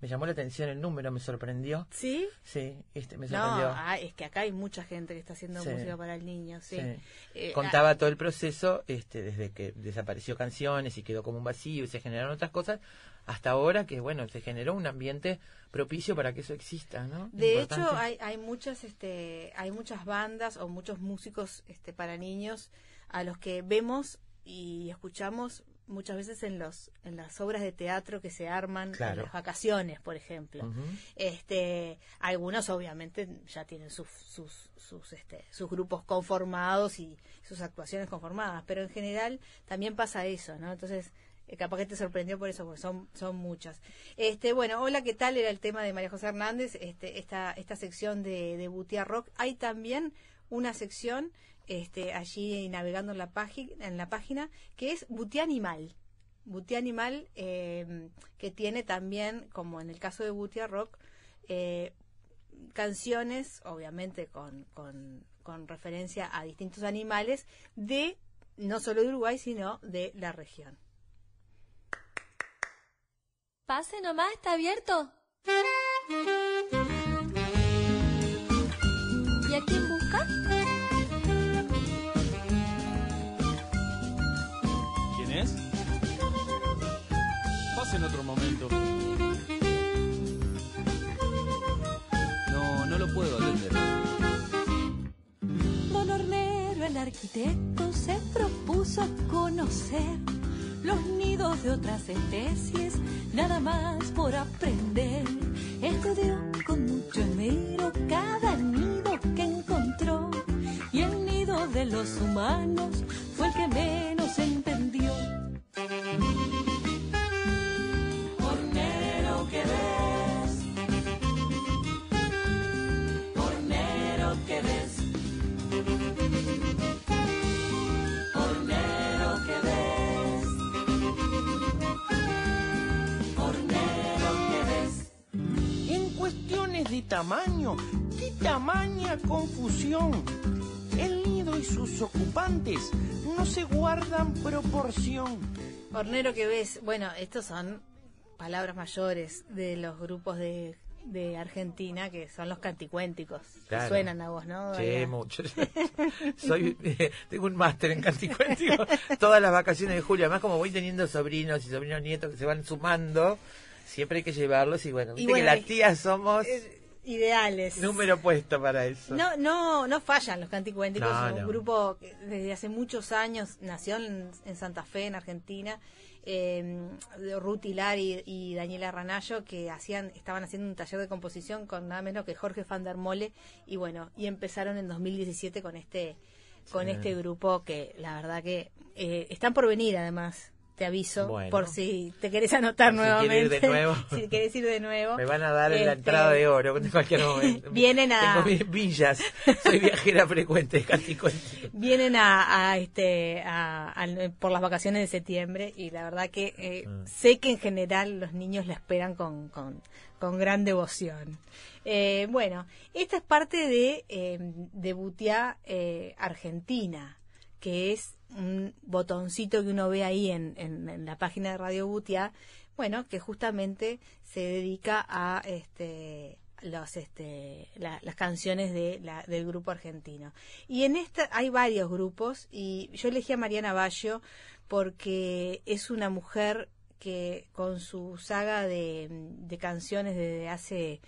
Me llamó la atención el número, me sorprendió.
¿Sí?
Sí, este, me
No,
sorprendió.
ah, es que acá hay mucha gente que está haciendo
Sí.
música para el niño, sí.
Sí.
Eh,
Contaba todo el proceso, este, desde que desapareció canciones y quedó como un vacío y se generaron otras cosas, hasta ahora que, bueno, se generó un ambiente propicio para que eso exista, ¿no?
De
Importante.
hecho, hay, hay muchas, este, hay muchas bandas o muchos músicos, este, para niños a los que vemos y escuchamos muchas veces en los, en las obras de teatro que se arman
Claro.
en las vacaciones, por ejemplo. Este, algunos obviamente ya tienen sus, sus, sus, este, sus grupos conformados y sus actuaciones conformadas, pero en general también pasa eso, ¿no? Entonces, eh, capaz que te sorprendió por eso, porque son, son muchas. Este, bueno, hola, ¿qué tal? Era el tema de María José Hernández, este, esta, esta sección de, de Rock. Hay también una sección este, allí navegando en la, en la página que es Butia Animal. Butia Animal, eh, que tiene también, como en el caso de Butia Rock, eh, canciones, obviamente con, con, con referencia a distintos animales, de no solo de Uruguay, sino de la región.
Pase nomás, está abierto. ¿Y a quién busca?
¿Quién es? Pase en otro momento. No, no lo puedo atender.
Don Hornero, el arquitecto, se propuso conocer los nidos de otras especies, nada más por aprender. Estudió con mucho esmero cada nido que encontró y el nido de los humanos fue el que menos entendió.
De tamaño, ¿qué tamaña confusión? El nido y sus ocupantes no se guardan proporción.
Hornero que ves, bueno, estos son palabras mayores de los grupos de, de Argentina que son los canticuénticos.
Claro.
Suenan a vos, ¿no?
Sí, mucho. <laughs> Soy, eh, tengo un máster en canticuéntico todas las vacaciones de julio. Además, como voy teniendo sobrinos y sobrinos nietos que se van sumando, siempre hay que llevarlos. Y bueno,
Y
viste
bueno,
que las tías somos
Ideales.
número puesto para eso.
No, no, no fallan los canticuénticos.
No,
es un
no.
grupo que desde hace muchos años nació en, en Santa Fe, en Argentina. Eh, Ruth Hilar y, y Daniela Ranallo que hacían, estaban haciendo un taller de composición con nada menos que Jorge van der Mole y bueno, y empezaron en 2017 con este con
Sí.
este grupo que la verdad que eh, están por venir además te aviso
Bueno.
por si te querés anotar
Si quiere
nuevamente.
ir de nuevo. <laughs>
si querés ir de nuevo.
Me van a dar la
Este,
entrada de oro en cualquier momento. <laughs>
Vienen a-
Tengo villas. Soy viajera frecuente. <laughs>
Vienen a, a, este a- al- por las vacaciones de septiembre y la verdad que eh,
Mm.
sé que en general los niños la esperan con, con, con gran devoción. Eh, bueno, esta es parte de, eh, de Butiá eh, Argentina, que es un botoncito que uno ve ahí en, en- la página de Radio Butiá, bueno, que justamente se dedica a este los este la- las canciones de la- del grupo argentino. Y en esta hay varios grupos y yo elegí a Mariana Baggio porque es una mujer que con su saga de, de canciones desde hace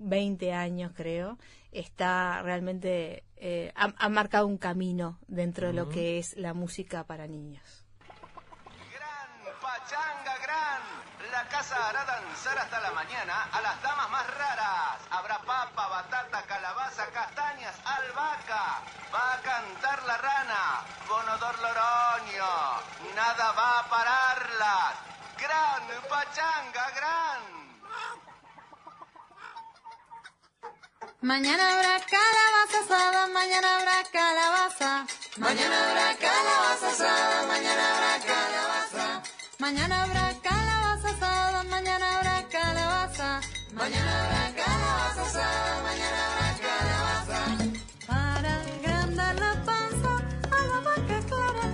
20 años creo está realmente eh, ha, ha marcado un camino dentro de lo que es la música para niños
Pachanga Gran. La casa hará danzar hasta la mañana a las damas más raras. Habrá papa, batata, calabaza, castañas, albahaca. Va a cantar la rana, Bonodor Loroño. Nada va a pararlas. Gran Pachanga Gran.
Mañana habrá calabaza asada, mañana habrá calabaza. Mañana habrá calabaza asada, mañana habrá calabaza. Mañana habrá calabaza asada, mañana habrá calabaza. Mañana habrá calabaza asada, mañana habrá calabaza. Para agrandar la panza a la vaca clara,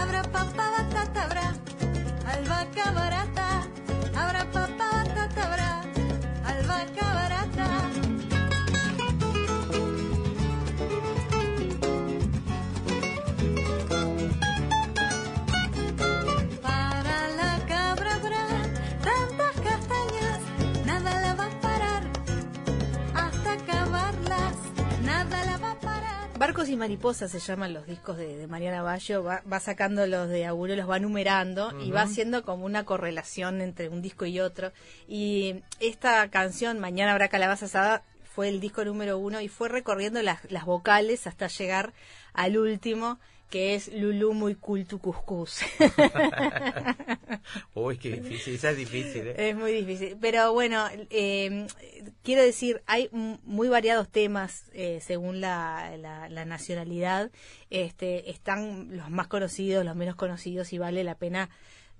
habrá papa, batata, habrá albahaca barata. Habrá papa, batata, habrá albahaca barata.
Barcos y mariposas se llaman los discos de, de Mariana Bayo, va, va sacando los de Abuelo, los va numerando y va haciendo como una correlación entre un disco y otro. Y esta canción, Mañana habrá calabaza asada, fue el disco número uno y fue recorriendo las, las vocales hasta llegar al último, que es Lulú muy cool tu cuscús. <laughs>
Uy, qué difícil. Esa es difícil, ¿eh?
Es muy difícil. Pero bueno, eh, quiero decir, hay muy variados temas eh, según la, la- la nacionalidad. Este, están los más conocidos, los menos conocidos y vale la pena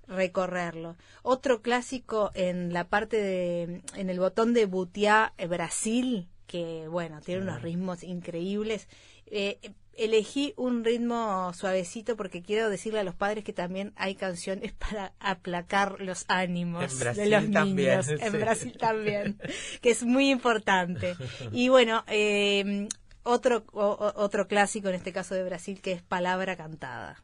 recorrerlo. Otro clásico en la parte de, en el botón de Butiá, Brasil, que bueno, tiene unos ritmos increíbles. Eh, elegí un ritmo suavecito porque quiero decirle a los padres que también hay canciones <laughs> para aplacar los ánimos de los
también,
niños.
sí.
En Brasil también, <laughs> que es muy importante. <laughs> Y bueno, eh, otro, o- otro clásico en este caso de Brasil que es Palabra Cantada.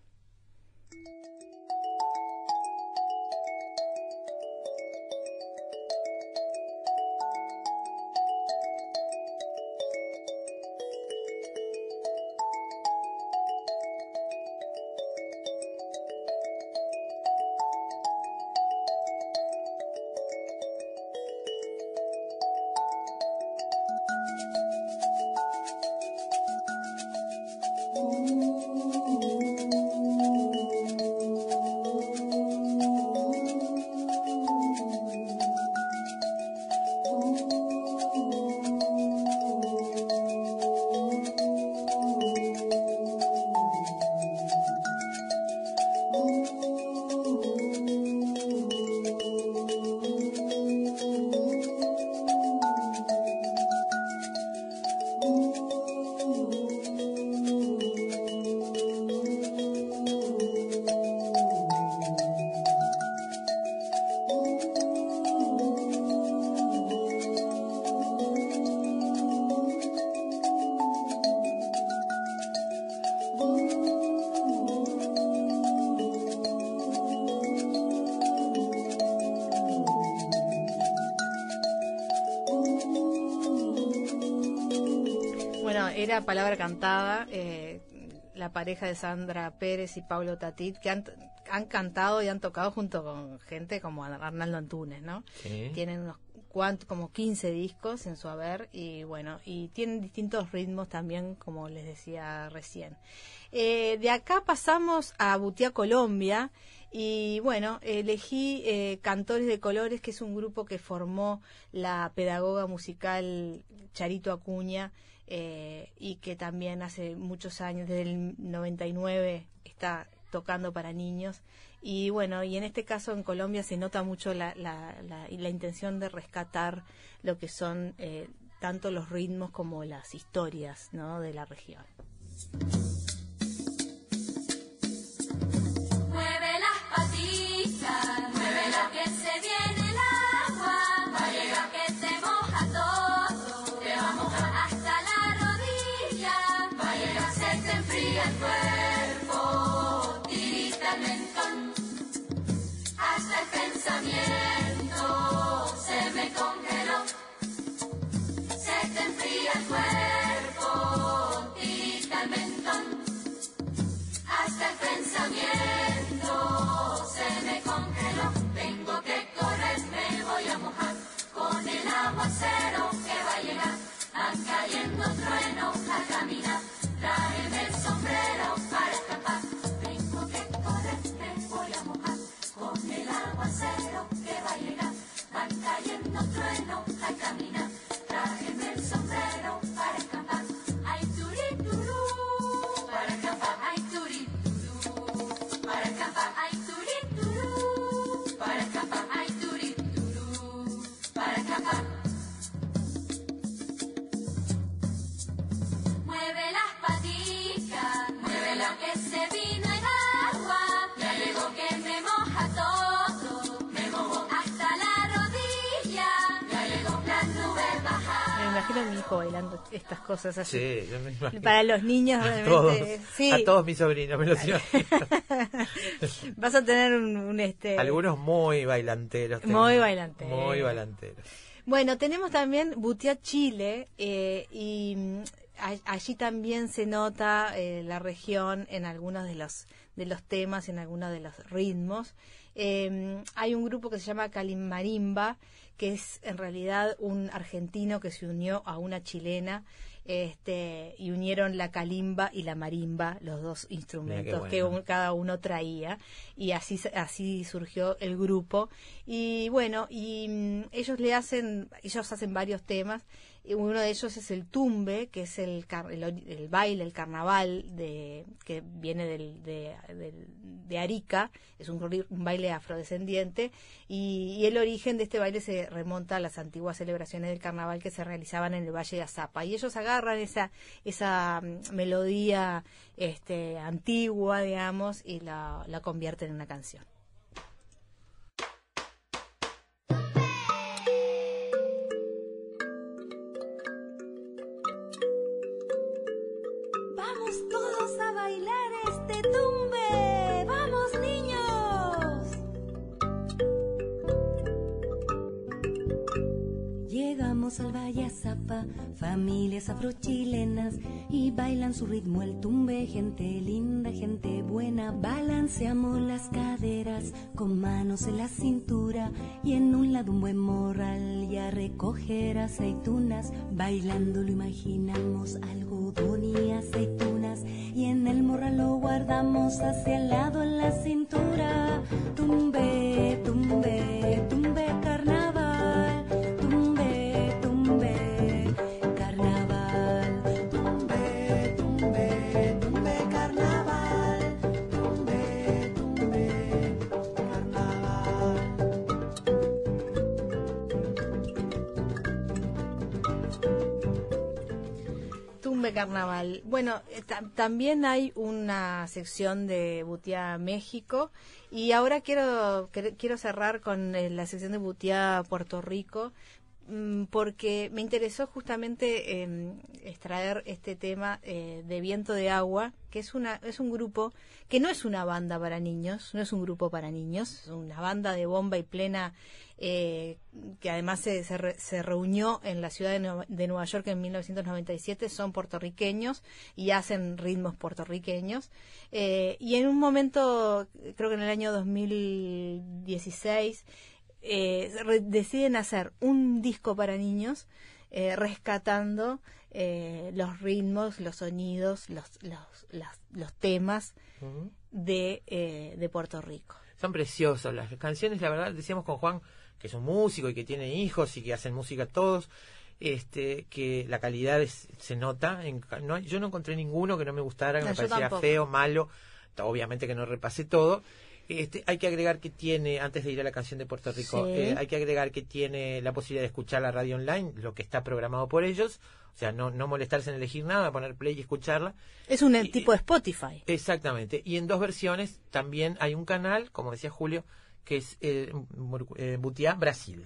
Era palabra cantada. eh, la pareja de Sandra Pérez y Pablo Tatit, que han, han cantado y han tocado junto con gente como Arnaldo Antunes, ¿no?
Sí.
Tienen unos cuantos, como 15 discos en su haber y bueno, y tienen distintos ritmos también, como les decía recién. Eh, de acá pasamos a Butiá, Colombia, Y bueno, elegí eh, Cantores de Colores, que es un grupo que formó la pedagoga musical Charito Acuña eh, y que también hace muchos años, desde el 99, está tocando para niños. Y bueno, y en este caso en Colombia se nota mucho la, la, la, la intención de rescatar lo que son eh, tanto los ritmos como las historias ¿no? de la región.
Cayendo truenos
bailando estas cosas así.
Sí, yo me imagino.
Para los niños
A todos,
sí.
a todos mis sobrinos me lo imagino. <laughs>
Vas a tener un, un, este.
Algunos muy bailanteros. tengo.
Muy bailanteros.
Muy bailanteros.
Bueno, tenemos también Butia Chile eh, y mm, a- allí también se nota eh, la región en algunos de los de los temas, en algunos de los ritmos. Eh, hay un grupo que se llama Calimmarimba, que es en realidad un argentino que se unió a una chilena este, y unieron la calimba y la marimba, los dos instrumentos que un- cada uno traía y así así surgió el grupo. Y bueno y mm, ellos le hacen ellos hacen varios temas uno de ellos es el tumbe que es el el, el baile el carnaval de que viene del, de, Arica. Es un, un baile afrodescendiente. Y, y el origen de este baile se remonta a las antiguas celebraciones del carnaval que se realizaban en el Valle de Azapa. Y ellos agarran esa esa mm, melodía este antigua digamos y la, la convierten en una canción
Familias afrochilenas y bailan su ritmo el tumbe, gente linda, gente buena, balanceamos las caderas con manos en la cintura y en un lado un buen morral y a recoger aceitunas, bailando lo imaginamos algodón y aceitunas y en el morral lo guardamos hacia el lado en la cintura, tumbe, Carnaval.
Bueno, eh, ta- también hay una sección de Butiá México y ahora quiero quiero cerrar con eh, la sección de Butiá Puerto Rico porque me interesó justamente eh, extraer este tema eh, de Viento de Agua, que es una es un grupo que no es una banda para niños, no es un grupo para niños, es una banda de bomba y plena eh, que además se, se, re- se reunió en la ciudad de Nueva, de Nueva York en 1997, son puertorriqueños y hacen ritmos puertorriqueños. Eh, y en un momento, creo que en el año 2016, eh, deciden hacer un disco para niños. eh, rescatando eh, los ritmos, los sonidos, los, los, las- los temas de, eh, de Puerto Rico.
Son preciosas las canciones, la verdad, decíamos con Juan, que es un músico y que tiene hijos y que hacen música todos, este, que la calidad es- se nota. En, no yo no encontré ninguno que no me gustara, que
No,
me parecía
tampoco.
feo, malo. Obviamente que no repasé todo. Este, hay que agregar que tiene, antes de ir a la canción de Puerto Rico,
Sí.
eh, hay que agregar que tiene la posibilidad de escuchar la radio online, lo que está programado por ellos. O sea, no, no molestarse en elegir nada, poner play y escucharla.
Es un tipo de Spotify.
Exactamente. Y en dos versiones también hay un canal, como decía Julio, que es eh, eh, Butiá Brasil.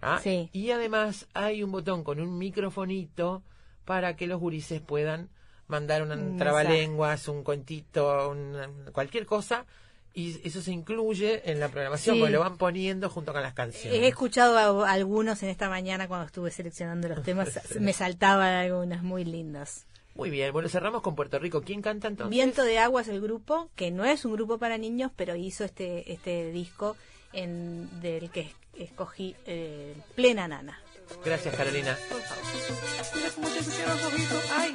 ¿Ah?
Sí.
Y además hay un botón con un microfonito para que los gurises puedan mandar un trabalenguas, un cuentito, cualquier cosa. Y eso se incluye en la programación,
Sí.
porque lo van poniendo junto con las canciones.
He escuchado a algunos en esta mañana cuando estuve seleccionando los temas, <laughs> me saltaban algunas muy lindas.
Muy bien, bueno, cerramos con Puerto Rico. ¿Quién canta entonces?
Viento de Agua es el grupo, que no es un grupo para niños, pero hizo este este disco en, del que es- escogí eh, Plena Nana.
Gracias, Carolina.
Mira cómo te los ojitos. Ay.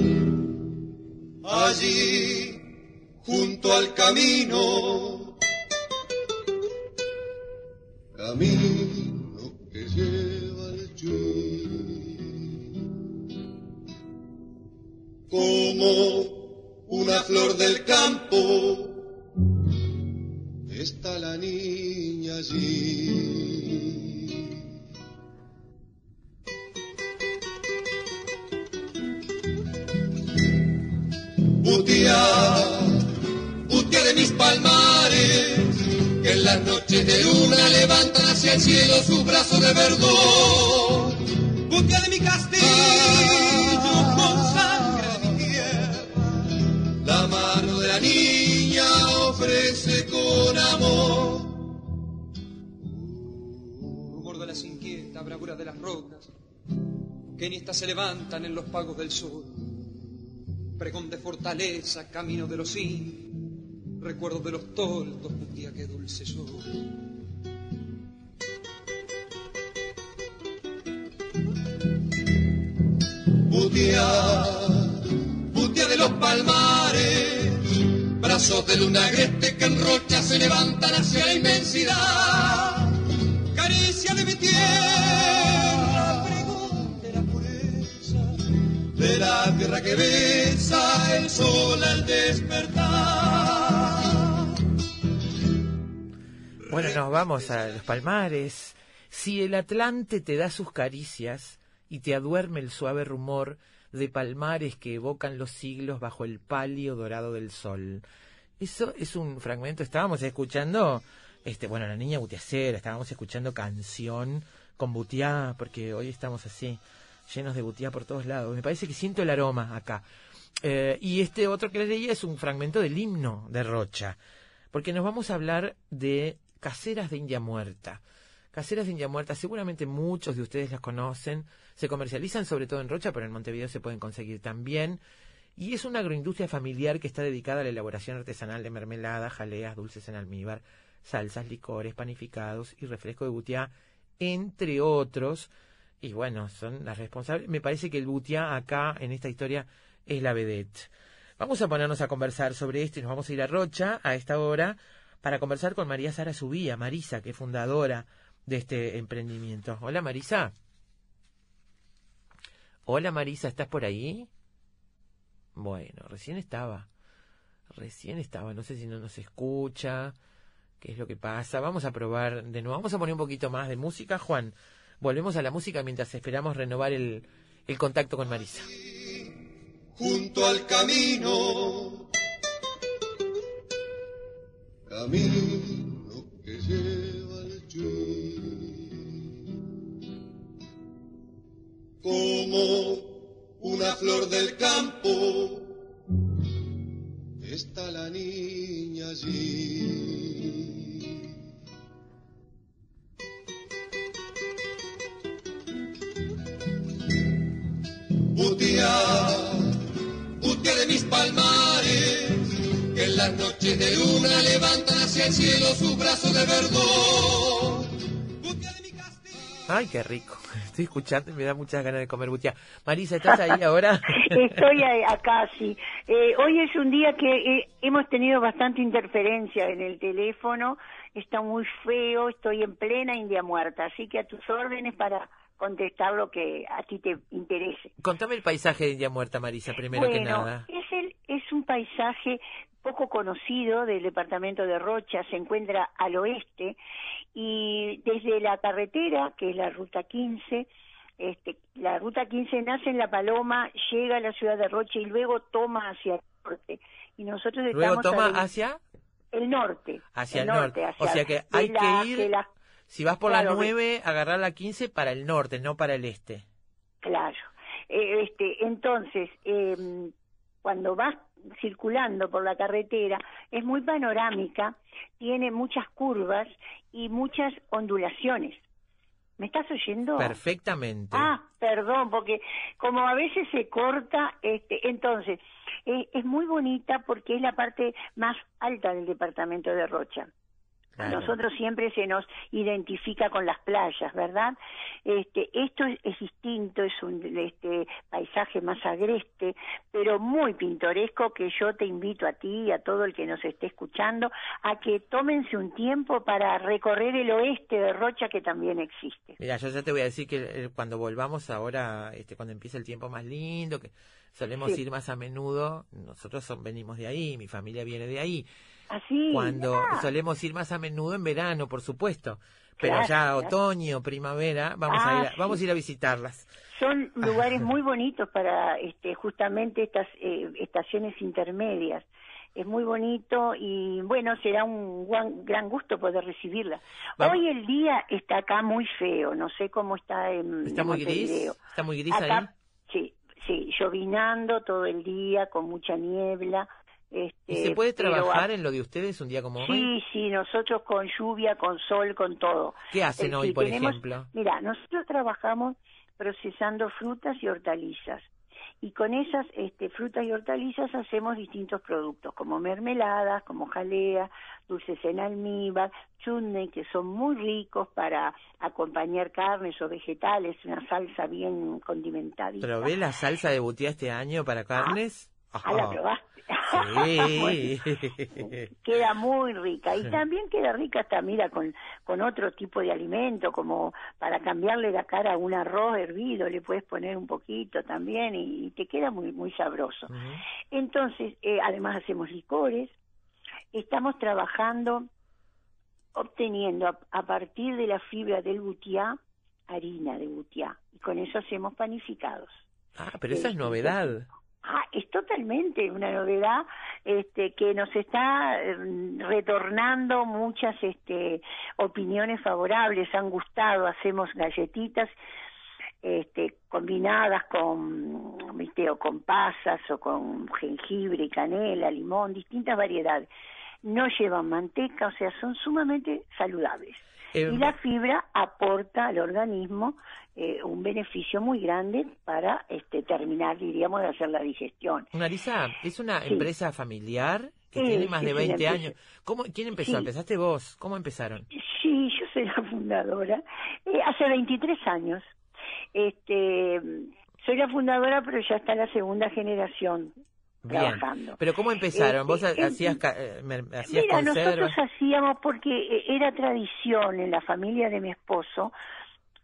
Allí, junto al camino, camino que lleva al. Como una flor del campo, está la niña allí. Butia, butia de mis palmares, que en las noches de luna levantan hacia el cielo sus brazos de verdor. Butia de mi castillo con sangre de mi tierra, la mano de la niña ofrece con amor.
rumor de las inquietas bravura de las rocas, que en estas se levantan en los pagos del sol. Pregón de fortaleza, camino de los sin, recuerdo de los toldos, un día que dulce sol.
Butia, butia de los palmares, brazos de luna agreste que en rocha se levantan hacia la inmensidad. Caricia de mi tierra, de la tierra que besa el sol al despertar.
Bueno, nos vamos a los palmares. Si el Atlante te da sus caricias y te aduerme el suave rumor de palmares que evocan los siglos bajo el palio dorado del sol. Eso es un fragmento, estábamos escuchando, este, bueno, la niña butiacera, estábamos escuchando canción con butiá, porque hoy estamos así, llenos de butiá por todos lados. Me parece que siento el aroma acá. Eh, y este otro que les leía es un fragmento del himno de Rocha, porque nos vamos a hablar de caseras de India Muerta. Caseras de India Muerta, seguramente muchos de ustedes las conocen, se comercializan sobre todo en Rocha, pero en Montevideo se pueden conseguir también. Y es una agroindustria familiar que está dedicada a la elaboración artesanal de mermelada, jaleas, dulces en almíbar, salsas, licores, panificados y refresco de butiá, entre otros. Y bueno, son las responsables. Me parece que el butiá acá, en esta historia, es la vedette. Vamos a ponernos a conversar sobre esto y nos vamos a ir a Rocha a esta hora para conversar con María Sara Subía, Marisa, que es fundadora de este emprendimiento. Hola Marisa. Hola Marisa, ¿estás por ahí? Bueno, recién estaba. Recién estaba, no sé si no nos escucha, qué es lo que pasa. Vamos a probar de nuevo, vamos a poner un poquito más de música, Juan. Volvemos a la música mientras esperamos renovar el, el contacto con Marisa.
junto al camino, camino que lleva al Chuy. Como una flor del campo, está la niña allí. Butia, butia de mis palmares, que en las noches de luna levantan hacia el cielo sus brazos de verdor.
Ay, qué rico. <laughs> Estoy escuchando y me da muchas ganas de comer butiá. Marisa, ¿estás ahí <laughs> ahora?
Estoy <laughs> acá, sí. Eh, hoy es un día que eh, hemos tenido bastante interferencia en el teléfono. Está muy feo, estoy en plena India muerta, así que a tus órdenes para contestar lo que a ti te interese.
Contame el paisaje de India Muerta, Marisa, primero que nada.
Es, el, es un paisaje poco conocido del departamento de Rocha, se encuentra al oeste y desde la carretera, que es la ruta 15, este, la ruta 15 nace en La Paloma, llega a la ciudad de Rocha y luego toma hacia el norte. Y nosotros
Luego
estamos
toma hacia
el norte.
hacia el, norte.
hacia-
o sea que hay
la-
que ir,
la-
si vas por
claro,
la
de-
9, agarrar la 15 para el norte, no para el este.
Claro. Eh, este, entonces, eh, cuando vas circulando por la carretera, es muy panorámica, tiene muchas curvas y muchas ondulaciones. ¿Me estás oyendo?
Perfectamente.
Ah, perdón, porque como a veces se corta, este, entonces, es, es muy bonita porque es la parte más alta del departamento de Rocha.
Claro.
Nosotros siempre se nos identifica con las playas, ¿verdad? Este, esto es, es distinto, es un este, paisaje más agreste, pero muy pintoresco que yo te invito a ti y a todo el que nos esté escuchando a que tómense un tiempo para recorrer el oeste de Rocha que también existe.
Mira, yo ya te voy a decir que eh, cuando volvamos ahora, este, cuando empiece el tiempo más lindo, que solemos
Sí.
ir más a menudo, nosotros son- venimos de ahí, mi familia viene de ahí.
Así.
Cuando
ah,
solemos ir más a menudo en verano, por supuesto. Pero
Claro,
ya otoño, primavera, vamos
Ah,
a ir a,
sí.
vamos a ir a visitarlas.
son lugares <laughs> muy bonitos para este, justamente estas eh, estaciones intermedias. Es muy bonito y bueno, será un gran gusto poder recibirla.
Vamos.
Hoy el día está acá muy feo, no sé cómo está en
Está
en
muy gris, está muy gris
Acá,
ahí.
Sí, sí, llovinando todo el día, con mucha niebla. Este,
¿Y se puede trabajar en lo de ustedes un día como hoy?
Sí, sí, nosotros con lluvia, con sol, con todo.
¿Qué hacen
Eh,
hoy, por
tenemos-
ejemplo?
Mira, nosotros trabajamos procesando frutas y hortalizas. Y con esas este, frutas y hortalizas hacemos distintos productos, como mermeladas, como jalea, dulces en almíbar, chutney, que son muy ricos para acompañar carnes o vegetales, una salsa bien condimentadita.
¿Probé la salsa de butía este año para carnes?
Ah, la
Ajá.
probaste.
Sí. <laughs>
queda muy rica. Y también queda rica hasta mira con con otro tipo de alimento como para cambiarle la cara a un arroz hervido le puedes poner un poquito también y, y te queda muy muy sabroso. Entonces eh, además hacemos licores. Estamos trabajando obteniendo a, a partir de la fibra del butiá harina de butiá. Y con eso hacemos panificados.
Ah, pero esa es novedad.
Ah, es totalmente una novedad este, que nos está eh, retornando muchas este, opiniones favorables, han gustado, hacemos galletitas este, combinadas con, viste, o con pasas o con jengibre, canela, limón, distintas variedades. No llevan manteca, o sea, son sumamente saludables.
Eh,
y la fibra aporta al organismo eh, un beneficio muy grande para este, terminar, diríamos, de hacer la digestión.
Marisa, es una
Sí.
empresa familiar que
Sí,
tiene más de
es una
20
empresa.
años. ¿Cómo, ¿Quién empezó?
Sí.
¿Empezaste vos? ¿Cómo empezaron?
Sí, yo soy la fundadora. Eh, hace 23 años. Este, soy la fundadora, pero ya está la segunda generación
Bien.
trabajando.
Pero ¿cómo empezaron? ¿Vos
Este,
hacías, ca- eh, hacías
Mira,
conservas?
nosotros hacíamos, porque eh, era tradición en la familia de mi esposo,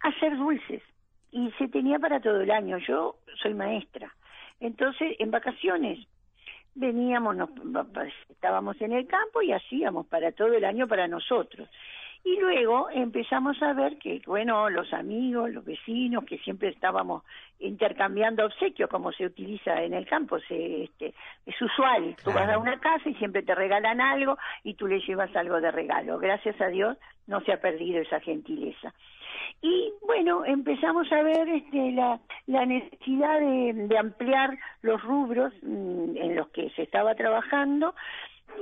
hacer dulces. Y se tenía para todo el año. Yo soy maestra. Entonces, en vacaciones, veníamos, nos, estábamos en el campo y hacíamos para todo el año para nosotros. Y luego empezamos a ver que, bueno, los amigos, los vecinos, que siempre estábamos intercambiando obsequios, como se utiliza en el campo, se, este, es usual. Tú vas a una casa y siempre te regalan algo y tú le llevas algo de regalo. Gracias a Dios no se ha perdido esa gentileza. Y bueno, empezamos a ver este, la, la necesidad de, de ampliar los rubros mm, en los que se estaba trabajando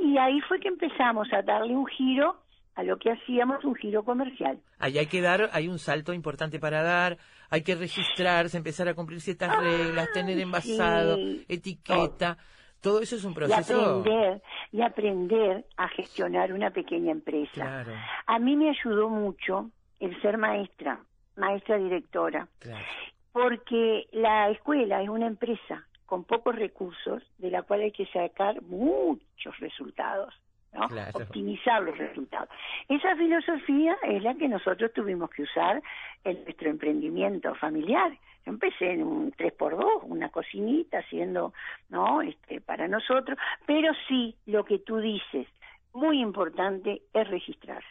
y ahí fue que empezamos a darle un giro a lo que hacíamos, un giro comercial.
Ahí hay que dar, hay un salto importante para dar, hay que registrarse, empezar a cumplir ciertas reglas, tener envasado,
sí.
etiqueta. Todo eso es un
Y
proceso.
aprender, y aprender a gestionar una pequeña empresa.
Claro,
A mí me ayudó mucho el ser maestra, maestra directora,
claro.
porque la escuela es una empresa con pocos recursos, de la cual hay que sacar muchos resultados, ¿no?
Claro.
optimizar los resultados. Esa filosofía es la que nosotros tuvimos que usar en nuestro emprendimiento familiar. Yo empecé en un 3x2, una cocinita haciendo, ¿no? Este, para nosotros, pero sí, lo que tú dices, muy importante es registrarse.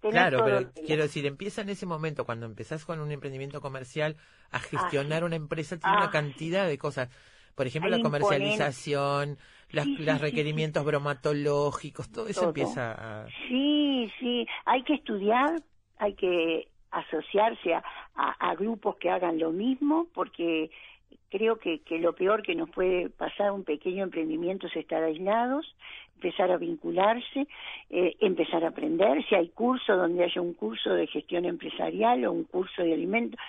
Tener
Claro, pero quiero decir, empieza en ese momento, cuando empezás con un emprendimiento comercial, a gestionar una empresa, tiene
Ah,
una cantidad de cosas. Por ejemplo, la
imponen-
comercialización, las,
Sí, sí,
los
sí,
requerimientos bromatológicos, todo eso
Todo.
empieza a...
Sí, sí, hay que estudiar, hay que asociarse a, a- a grupos que hagan lo mismo, porque creo que, que lo peor que nos puede pasar a un pequeño emprendimiento es estar aislados, empezar a vincularse, eh, empezar a aprender, si hay curso donde haya un curso de gestión empresarial o un curso de alimentos,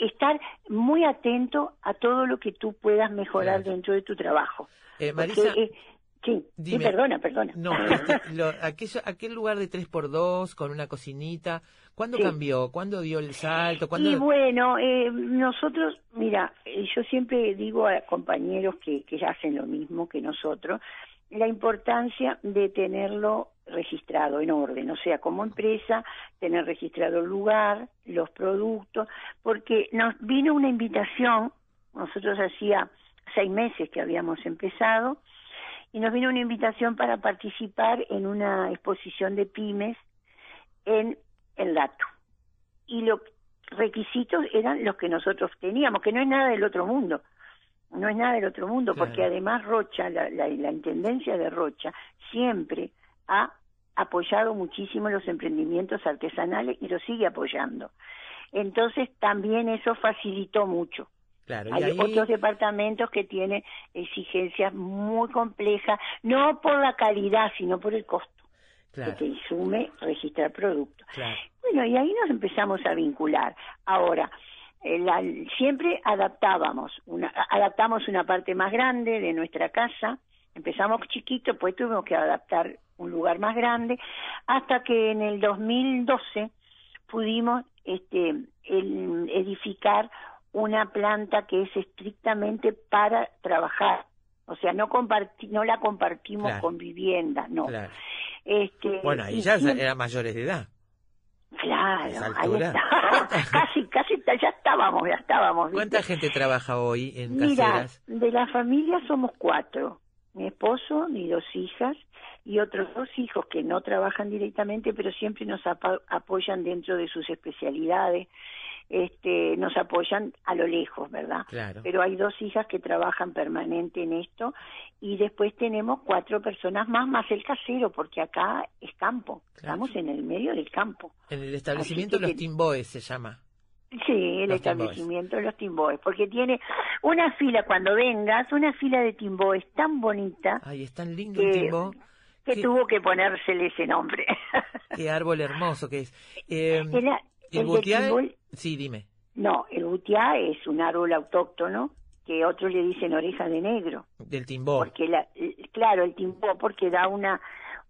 estar muy atento a todo lo que tú puedas mejorar dentro de tu trabajo.
Eh,
Porque,
Marisa,
eh, sí, sí,
dime.
perdona, perdona.
No, <laughs> este, lo- aquello- aquel lugar de 3x2 con una cocinita, ¿cuándo
Sí.
cambió? ¿Cuándo dio el salto? ¿Cuándo...
Y bueno, eh, nosotros, mira, eh, yo siempre digo a compañeros que, que hacen lo mismo que nosotros, la importancia de tenerlo registrado en orden, o sea, como empresa, tener registrado el lugar, los productos, porque nos vino una invitación, nosotros hacía seis meses que habíamos empezado, y nos vino una invitación para participar en una exposición de pymes en el Latu y los requisitos eran los que nosotros teníamos, que no es nada del otro mundo, no es nada del otro mundo,
Claro.
porque además Rocha, la, la, la Intendencia de Rocha, siempre ha apoyado muchísimo los emprendimientos artesanales y lo sigue apoyando. Entonces también eso facilitó mucho.
Claro,
Hay
ahí...
otros departamentos que tienen exigencias muy complejas, no por la calidad, sino por el costo
Claro,
que te insume registrar productos.
claro.
Bueno, y ahí nos empezamos a vincular. Ahora, la- siempre adaptábamos, una, adaptamos una parte más grande de nuestra casa, empezamos chiquito, pues tuvimos que adaptar un lugar más grande, hasta que en el 2012 pudimos este, el- edificar una planta que es estrictamente para trabajar. O sea, no, comparti- no la compartimos
Claro.
con vivienda, no.
Claro.
Este,
Bueno, ahí
y
ya
siempre-
eran mayores de edad.
Claro, ahí está. <laughs> casi, casi ya estábamos, ya estábamos. ¿viste?
¿Cuánta gente trabaja hoy en
Mira,
caseras?
de la familia somos cuatro. Mi esposo, mis dos hijas y otros dos hijos que no trabajan directamente, pero siempre nos apa- apoyan dentro de sus especialidades. Este, nos apoyan a lo lejos, ¿verdad?
Claro.
Pero hay dos hijas que trabajan permanente en esto y después tenemos cuatro personas más, más el casero, porque acá es campo. Estamos en el medio del campo.
En el establecimiento Los
que-
Timboes se llama.
Sí, el
Los
establecimiento de los timboes, porque tiene una fila, cuando vengas, una fila de timboes tan bonita
Ay, es tan lindo
que,
el timbo.
que
Qué-
tuvo que ponérsele ese nombre.
Qué árbol hermoso que es. <laughs> Eh,
El,
el butiá- Sí, dime.
no, el butiá es un árbol autóctono que otros le dicen oreja de negro,
Del timbó.
porque la, el- claro, el timbó porque da una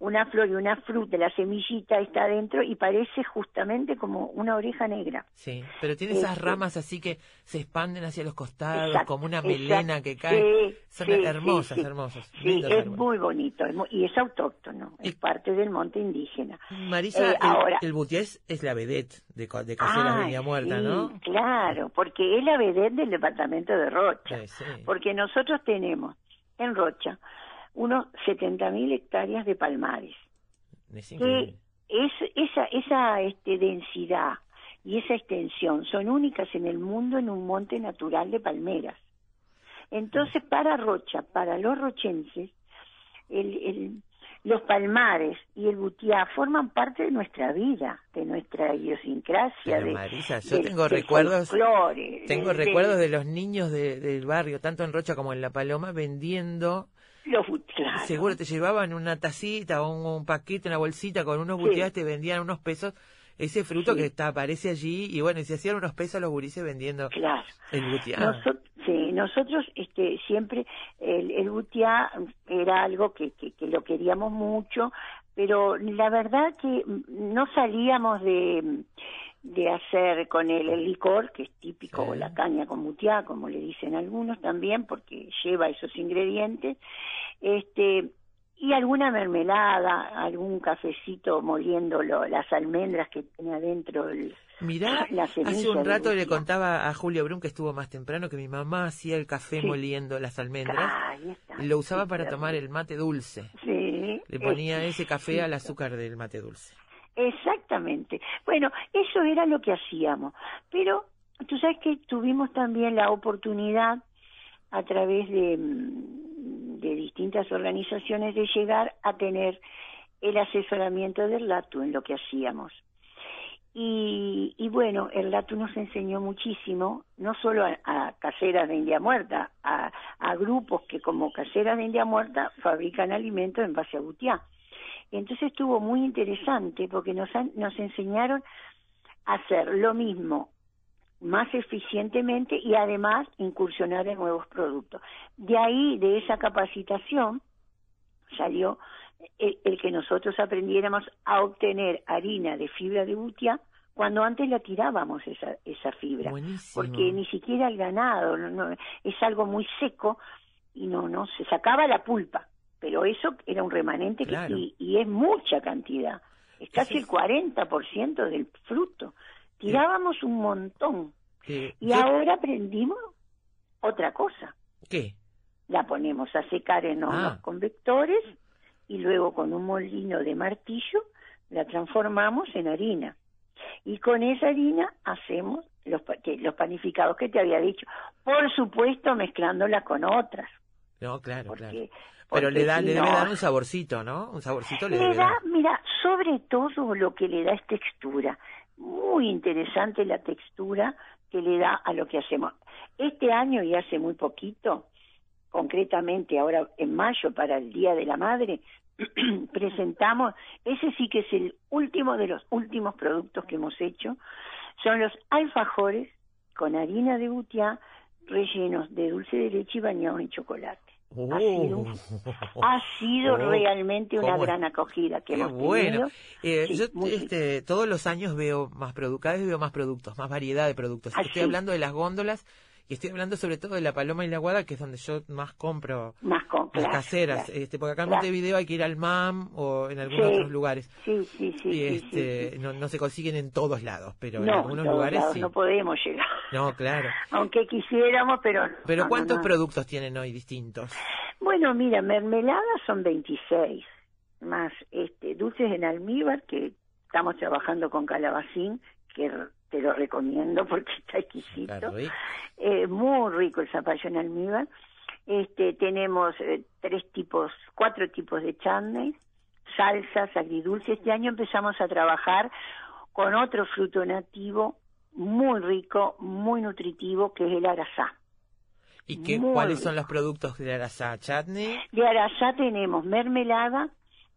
una flor y una fruta, la semillita está adentro y parece justamente como una oreja negra.
Sí, pero tiene esas
Este-
ramas así que se expanden hacia los costados,
Exacto,
como una
exacto.
melena que cae.
Sí,
Son
sí,
hermosas,
sí,
hermosas.
Sí, es
árboles.
muy bonito es muy- y es autóctono, es parte del monte indígena.
Marisa,
Eh,
el,
ahora,
el butiá es, la vedette de, de Caseras
Ah,
Viña Muerta,
sí,
¿no?
Claro, porque es la vedette del departamento de Rocha. Porque nosotros tenemos en Rocha unos 70.000 hectáreas de palmares.
Es
que es, esa, esa este, densidad y esa extensión son únicas en el mundo en un monte natural de palmeras. Entonces, para Rocha, para los rochenses, el, el- los palmares y el butiá forman parte de nuestra vida, de nuestra idiosincrasia.
Pero
de,
Marisa, yo tengo recuerdos.
folclore,
Tengo
de-
recuerdos
de
de los niños de- del barrio, tanto en Rocha como en La Paloma, vendiendo.
Los.
Seguro te llevaban una tacita o un, un paquete, una bolsita con unos
Sí.
butiás, te vendían unos pesos. Ese fruto que está, aparece allí y bueno, y se hacían unos pesos los gurises vendiendo
Claro.
el butiá.
Noso- sí, nosotros este, siempre el, el butiá era algo que, que, que lo queríamos mucho, pero la verdad que mm, no salíamos de, de hacer con él el licor, que es típico, o la caña con butiá, como le dicen algunos también, porque lleva esos ingredientes, este y alguna mermelada, algún cafecito moliendo las almendras que tiene adentro el,
Mirá, hace un rato le contaba a Julio Brun que estuvo más temprano que mi mamá hacía el café
Sí.
moliendo las almendras
Ahí está.
lo usaba
Sí,
para
claro.
tomar el mate dulce.
Sí,
Le ponía ese café al azúcar del mate dulce.
Exactamente. Bueno, eso era lo que hacíamos. Pero tú sabes que tuvimos también la oportunidad a través de, mm, de distintas organizaciones de llegar a tener el asesoramiento del LATU en lo que hacíamos. Y, y bueno, el LATU nos enseñó muchísimo, no solo a, a caseras de India Muerta, a, a grupos que como caseras de India Muerta fabrican alimentos en base a butiá. Entonces estuvo muy interesante porque nos, han- nos enseñaron a hacer lo mismo más eficientemente y además incursionar en nuevos productos. De ahí, de esa capacitación, salió el, el que nosotros aprendiéramos a obtener harina de fibra de butia cuando antes la tirábamos esa, esa fibra, porque ni siquiera el ganado, no, no, es algo muy seco y no, no, se sacaba la pulpa, pero eso era un remanente que-
Claro.
y, y es mucha cantidad, es casi el 40% del fruto, tirábamos un montón y ahora aprendimos otra cosa,
¿Qué?
la ponemos a secar en hornos
Ah.
convectores y luego con un molino de martillo la transformamos en harina. Y con esa harina hacemos los, que- los panificados que te había dicho. Por supuesto, mezclándola con otras.
No, claro, claro. Pero le, da,
si
le debe
no-
dar un saborcito, ¿no? Un saborcito le,
Le
debe
da,
dar.
mira, sobre todo lo que le da es textura. Muy interesante la textura que le da a lo que hacemos. Este año y hace muy poquito, concretamente ahora en mayo para el Día de la Madre, <clears throat> presentamos, ese sí que es el último de los últimos productos que hemos hecho, son los alfajores con harina de butiá rellenos de dulce de leche y bañados en chocolate. Ha sido, <laughs> ha sido
Oh,
realmente una
cómo-
gran acogida que
Qué
hemos
bueno.
tenido.
Eh,
Sí,
yo este, todos los años veo más productos, cada vez veo más productos, más variedad de productos.
Ah,
estoy hablando de las góndolas y estoy hablando sobre todo de la paloma y la guada, que es donde yo más compro
más con
las
claro,
caseras.
claro.
este, porque acá en
Claro.
Montevideo hay que ir al MAM o en algunos
Sí,
otros lugares.
Sí, sí, sí.
y este,
sí.
No, no se consiguen en todos lados, pero en
no,
algunos
todos
lugares
lados
sí.
no podemos llegar.
No, claro.
Aunque quisiéramos, pero.
Pero
no,
¿cuántos
no.
productos tienen hoy distintos?
Bueno, mira, mermeladas son 26, más este dulces en almíbar, que estamos trabajando con calabacín, que te lo recomiendo porque <laughs> está exquisito.
Rico.
Eh, muy rico el zapallo en almíbar. Este, tenemos eh, tres tipos, cuatro tipos de chutney, salsas, agridulces. Este año empezamos a trabajar con otro fruto nativo muy rico, muy nutritivo, que es el arasá.
¿Y qué,
Muy
cuáles son los productos de Arasá? ¿Chutney?
De arasá tenemos mermelada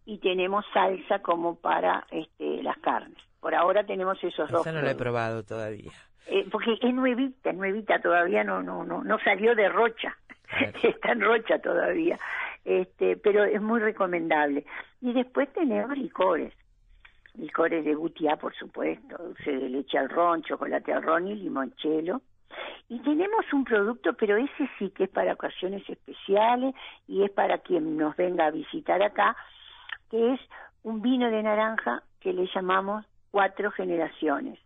y tenemos salsa como para este, las carnes. Por ahora tenemos esos dos.
Esa no la he probado todavía.
Eh, porque es nuevita, es nuevita todavía, no, no, no, no salió de Rocha, <laughs> está en Rocha todavía, este, pero es muy recomendable. Y después tenemos licores, licores de butiá, por supuesto, dulce de leche al ron, chocolate al ron y limonchelo. Y tenemos un producto, pero ese sí que es para ocasiones especiales y es para quien nos venga a visitar acá, que es un vino de naranja que le llamamos cuatro generaciones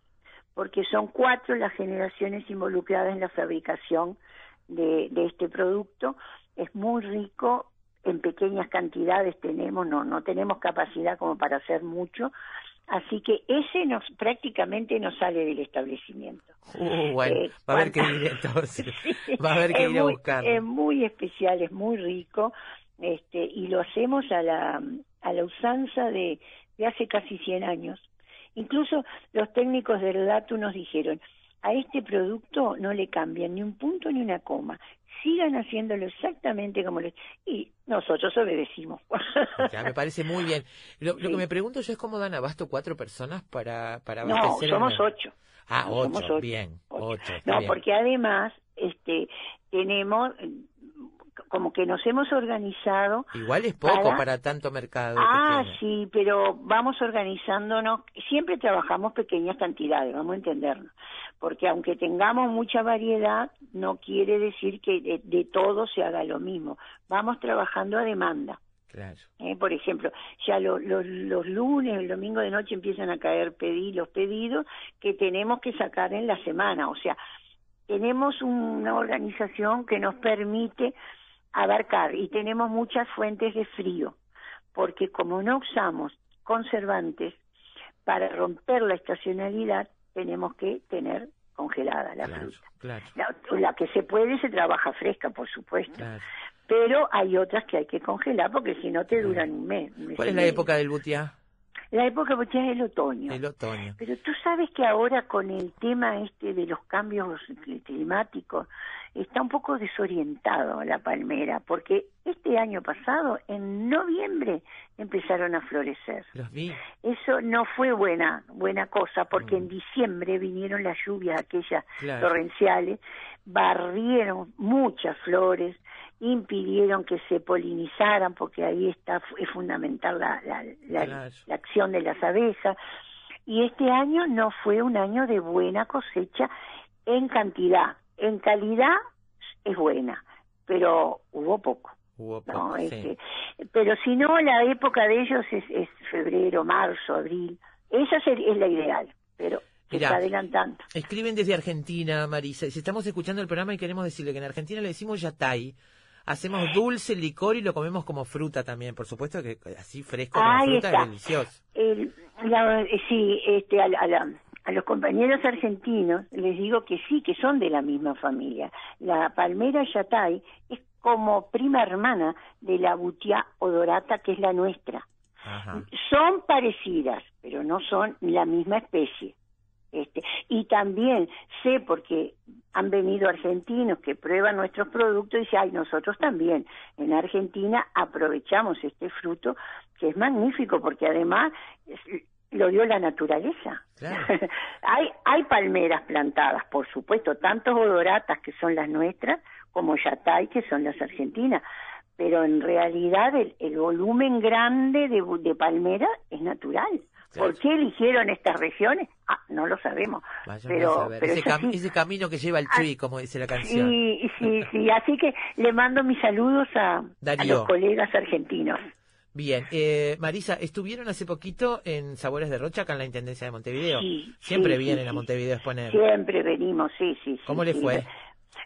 porque son cuatro las generaciones involucradas en la fabricación de, de este producto. Es muy rico, en pequeñas cantidades tenemos, no, no tenemos capacidad como para hacer mucho, así que ese nos prácticamente nos sale del establecimiento.
Uh, bueno,
Eh,
va a haber que ir entonces. <laughs> Va a haber que
es
ir a buscarlo.
Es muy especial, es muy rico, este, y lo hacemos a la, a la usanza de, de hace casi 100 años. Incluso los técnicos del DATU nos dijeron, a este producto no le cambian ni un punto ni una coma, sigan haciéndolo exactamente como lo... Y nosotros obedecimos.
Ya, me parece muy bien. Lo, que me pregunto yo es cómo dan abasto cuatro personas para, para
no,
abastecer.
somos
una-
ocho.
Ah,
No,
ocho,
somos ocho.
bien, ocho.
No,
bien.
porque además este, tenemos, como que nos hemos organizado
Igual es poco
para-
para tanto mercado.
Ah, sí, pero vamos organizándonos. Siempre trabajamos pequeñas cantidades, vamos a entendernos. Porque aunque tengamos mucha variedad, no quiere decir que de, de todo se haga lo mismo. Vamos trabajando a demanda.
Claro.
¿eh? Por ejemplo, ya lo- lo- los lunes, el domingo de noche empiezan a caer pedi- los pedidos que tenemos que sacar en la semana. O sea, tenemos una organización que nos permite abarcar y tenemos muchas fuentes de frío, porque como no usamos conservantes para romper la estacionalidad, tenemos que tener congelada la
Claro,
fruta.
claro,
La, la que se puede se trabaja fresca, por supuesto,
claro.
pero hay otras que hay que congelar porque si no te duran un mes. un mes
¿Cuál es la época del butiá?
La época bochera es el otoño.
El otoño.
Pero tú sabes que ahora con el tema este de los cambios climáticos está un poco desorientado la palmera, porque este año pasado, en noviembre, empezaron a florecer.
Los vi.
Eso no fue buena buena cosa, porque en diciembre vinieron las lluvias aquellas
Claro.
torrenciales, barrieron muchas flores, impidieron que se polinizaran, porque ahí está es fundamental la, la, la-
Claro.
la acción de las abejas. Y este año no fue un año de buena cosecha en cantidad. En calidad es buena, pero hubo poco.
Hubo
¿no?
poco, sí.
Este, pero si no, la época de ellos es, es febrero, marzo, abril. Esa es la ideal, pero
Mirá.
adelantando.
Escriben desde Argentina, Marisa. Si estamos escuchando el programa y queremos decirle que en Argentina le decimos yatay. Hacemos dulce, licor y lo comemos como fruta también. Por supuesto que así fresco como
Ahí
fruta
está.
es delicioso.
El, la- sí, este, a, la- a la- a los compañeros argentinos les digo que sí, que son de la misma familia. La palmera yatay es como prima hermana de la butia odorata, que es la nuestra.
Ajá.
Son parecidas, pero no son la misma especie. Este, y también sé porque han venido argentinos que prueban nuestros productos y dicen, ay, nosotros también en Argentina aprovechamos este fruto que es magnífico porque además lo dio la naturaleza. <laughs> hay, hay palmeras plantadas, por supuesto, tantos odoratas que son las nuestras como yatay que son las argentinas, pero en realidad el, el volumen grande de, de palmera es natural. ¿Por qué eligieron estas regiones? Ah, no lo sabemos.
Vaya
pero, pero
ese, cam- camino que lleva el Chuy, como dice la canción.
Sí, sí, sí. Así que le mando mis saludos a, a los colegas argentinos.
Bien, eh, Marisa, estuvieron hace poquito en Sabores de Rocha, acá en la Intendencia de Montevideo.
Sí,
Siempre
sí,
vienen
sí,
a. Montevideo a exponer.
Siempre venimos, sí, sí.
¿Cómo le fue?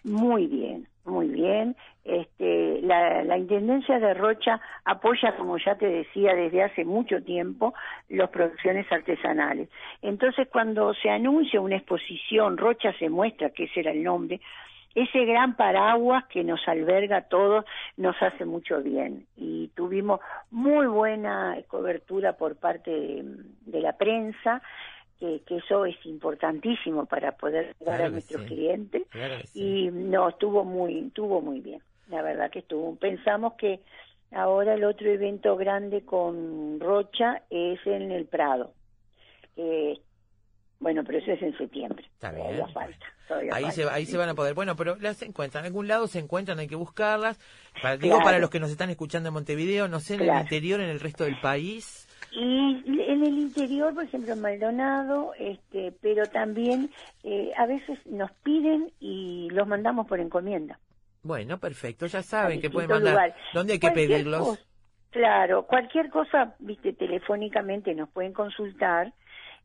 Muy bien, muy bien. Este, la, la Intendencia de Rocha apoya, como ya te decía, desde hace mucho tiempo, las producciones artesanales. Entonces, cuando se anuncia una exposición, Rocha se muestra, que ese era el nombre, ese gran paraguas que nos alberga a todos nos hace mucho bien. Y tuvimos muy buena cobertura por parte de, de la prensa, que, que eso es importantísimo para poder llegar
Claro
a nuestros
sí.
clientes
Claro que sí.
y no estuvo muy estuvo muy bien la verdad que estuvo pensamos que ahora el otro evento grande con Rocha es en el Prado que bueno pero eso es en septiembre
Está
todavía
bien.
falta todavía
Ahí
falta.
se, ahí se van a poder. Bueno, pero las encuentran. En algún lado se encuentran, hay que buscarlas. Para, digo, para los que nos están escuchando en Montevideo, no sé, en
Claro.
el interior, en el resto del país.
y en el interior por ejemplo en Maldonado este pero también eh, a veces nos piden y los mandamos por encomienda
Bueno, perfecto, ya saben que pueden mandar.
lugares.
¿Dónde hay que
Cualquier
pedirlos?
cosa- claro, cualquier cosa, viste, telefónicamente nos pueden consultar,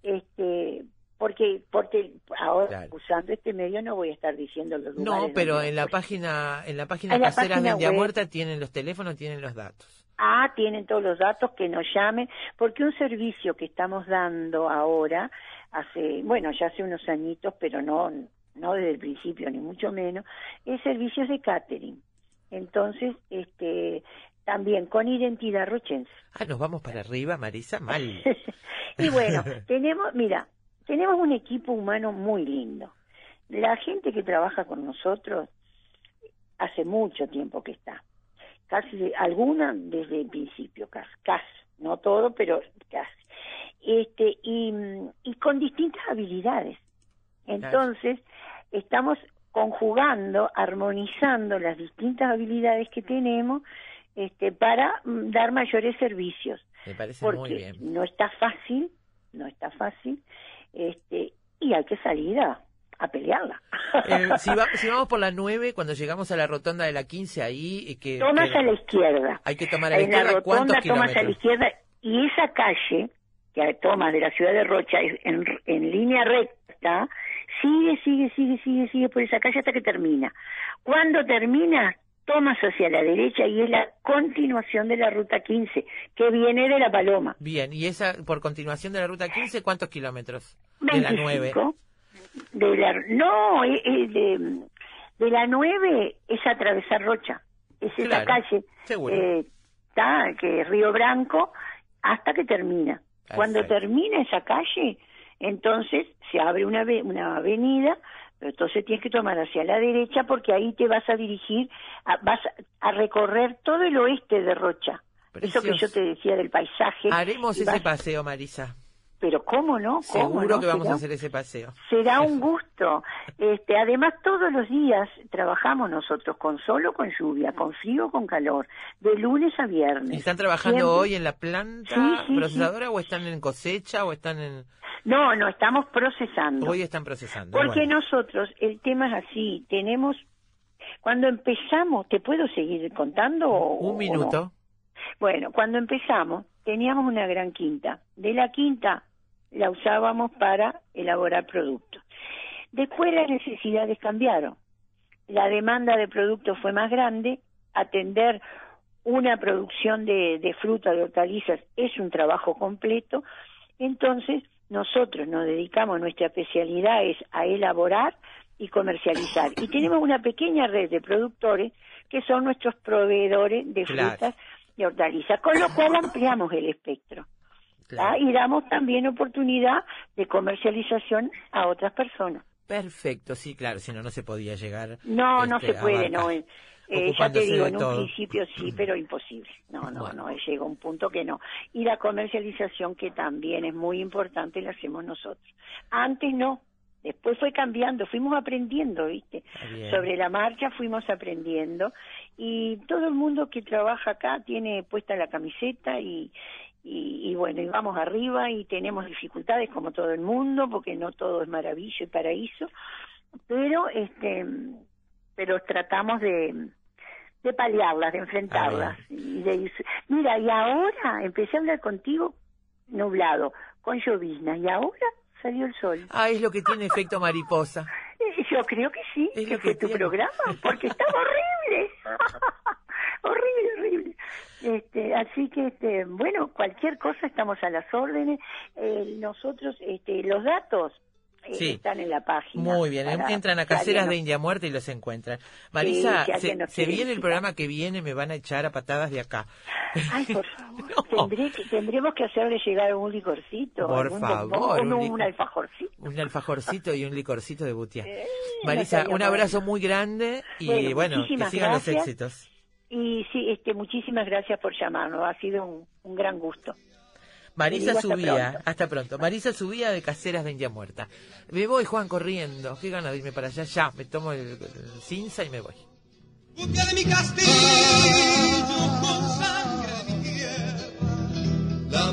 este, porque, porque ahora
Claro.
usando este medio no voy a estar diciendo los lugares.
No, pero en la página, en la página
En la
Caseras de
página
India
web.
Muerta tienen los teléfonos, tienen los datos.
Ah, tienen todos los datos, que nos llamen, porque un servicio que estamos dando ahora, hace, bueno, ya hace unos añitos, pero no, no desde el principio, ni mucho menos, es servicios de catering. Entonces, este, también con identidad rochense.
Ah, nos vamos para arriba, Marisa, mal. <laughs>
Y bueno, <laughs> tenemos, mira, tenemos un equipo humano muy lindo. La gente que trabaja con nosotros hace mucho tiempo que está. Casi, alguna desde el principio, casi, casi, no todo, pero casi. Este, y, y con distintas habilidades. Entonces, estamos conjugando, armonizando las distintas habilidades que tenemos este, para mm, dar mayores servicios
Me parece
porque
muy bien.
no está fácil, no está fácil, este, y hay que salir a, a pelearla.
Eh, <laughs> si, va- si vamos por la 9, cuando llegamos a la rotonda de la 15, ahí... eh, que,
tomas
que-
a la izquierda.
Hay que tomar a la
en la rotonda
¿cuántos
tomas a la izquierda y esa calle que tomas de la ciudad de Rocha es en, en línea recta, sigue, sigue, sigue, sigue, sigue por esa calle hasta que termina. Cuando termina, tomas hacia la derecha y es la continuación de la ruta 15, que viene de la Paloma.
Bien, y esa, por continuación de la ruta 15, ¿cuántos kilómetros? De la 9.
25. De la, no, eh, eh, de, de la 9 es atravesar Rocha. Es esa
Claro,
calle.
seguro.
eh, está, que es Río Branco, hasta que termina. Cuando termina esa calle, entonces se abre una, una avenida, entonces tienes que tomar hacia la derecha porque ahí te vas a dirigir, a- vas a recorrer todo el oeste de Rocha. Eso que yo te decía del paisaje.
Haremos ese
vas-
paseo, Marisa.
Pero cómo no, cómo
Seguro
no?
que vamos
Será-
a hacer ese paseo.
Será un <laughs> gusto. Este, además, todos los días trabajamos nosotros con sol o con lluvia, con frío o con calor, de lunes a viernes.
¿Están trabajando
Siempre-
hoy en la planta
Sí, sí,
procesadora o están en cosecha o están en...
No, no, estamos procesando.
Hoy están procesando.
Porque
bueno.
nosotros, el tema es así, tenemos, cuando empezamos, ¿te puedo seguir contando? o- o
Un
no?
minuto.
Bueno, cuando empezamos, teníamos una gran quinta. De la quinta la usábamos para elaborar productos. Después las necesidades cambiaron. La demanda de productos fue más grande, atender una producción de, de fruta, de hortalizas, es un trabajo completo. Entonces, nosotros nos dedicamos, nuestra especialidad es a elaborar y comercializar. Y tenemos una pequeña red de productores que son nuestros proveedores de
Claro.
frutas y hortalizas, con lo cual ampliamos el espectro. ¿Ah? Y damos también oportunidad de comercialización a otras personas.
Perfecto, sí, claro, si no, no se podía llegar.
No, no
este,
se puede, no. eh, eh, ya te digo, en un principio sí, <clears throat> pero imposible. No, no, no, llega un punto que no. Y la comercialización, que también es muy importante, la hacemos nosotros. Antes no, después fue cambiando, fuimos aprendiendo, ¿viste?
bien.
Sobre la marcha fuimos aprendiendo y todo el mundo que trabaja acá tiene puesta la camiseta y, y, y bueno, y vamos arriba y tenemos dificultades como todo el mundo porque no todo es maravillo y paraíso, pero este pero tratamos de de paliarlas, de enfrentarlas. Y de ir- Mira, y ahora empecé a hablar contigo nublado, con lloviznas, y ahora salió el sol.
Ah, es lo que tiene efecto mariposa. <laughs>
Eh, Yo creo que sí,
Es
que
lo
fue
que
tu programa, porque estaba horrible. <laughs> horrible, horrible. Este, así que, este, bueno, cualquier cosa estamos a las órdenes. Eh, nosotros, este, los datos eh,
Sí.
están en la página.
Muy bien, entran a Caseras de India Muerta y los encuentran. Marisa,
alguien
se, viene el programa que viene, me van a echar a patadas de acá.
Ay, por <laughs> favor, tendré que- tendremos que hacerle llegar un licorcito.
Por
algún
favor,
bombón,
un
un,
lic-
un alfajorcito.
Un alfajorcito y un licorcito de butia. <laughs>
Eh, no
Marisa, un abrazo muy grande y
Bueno,
bueno, que sigan los éxitos.
Y sí, este, muchísimas gracias por llamarnos, ha sido un, un gran gusto.
Marisa
hasta
Subía, hasta pronto. Marisa Subía de Caseras de India Muerta. Me voy, Juan, corriendo. Qué ganas de irme para allá, ya. Me tomo el, cinza y me voy.
de mi castillo con sangre de mi tierra. La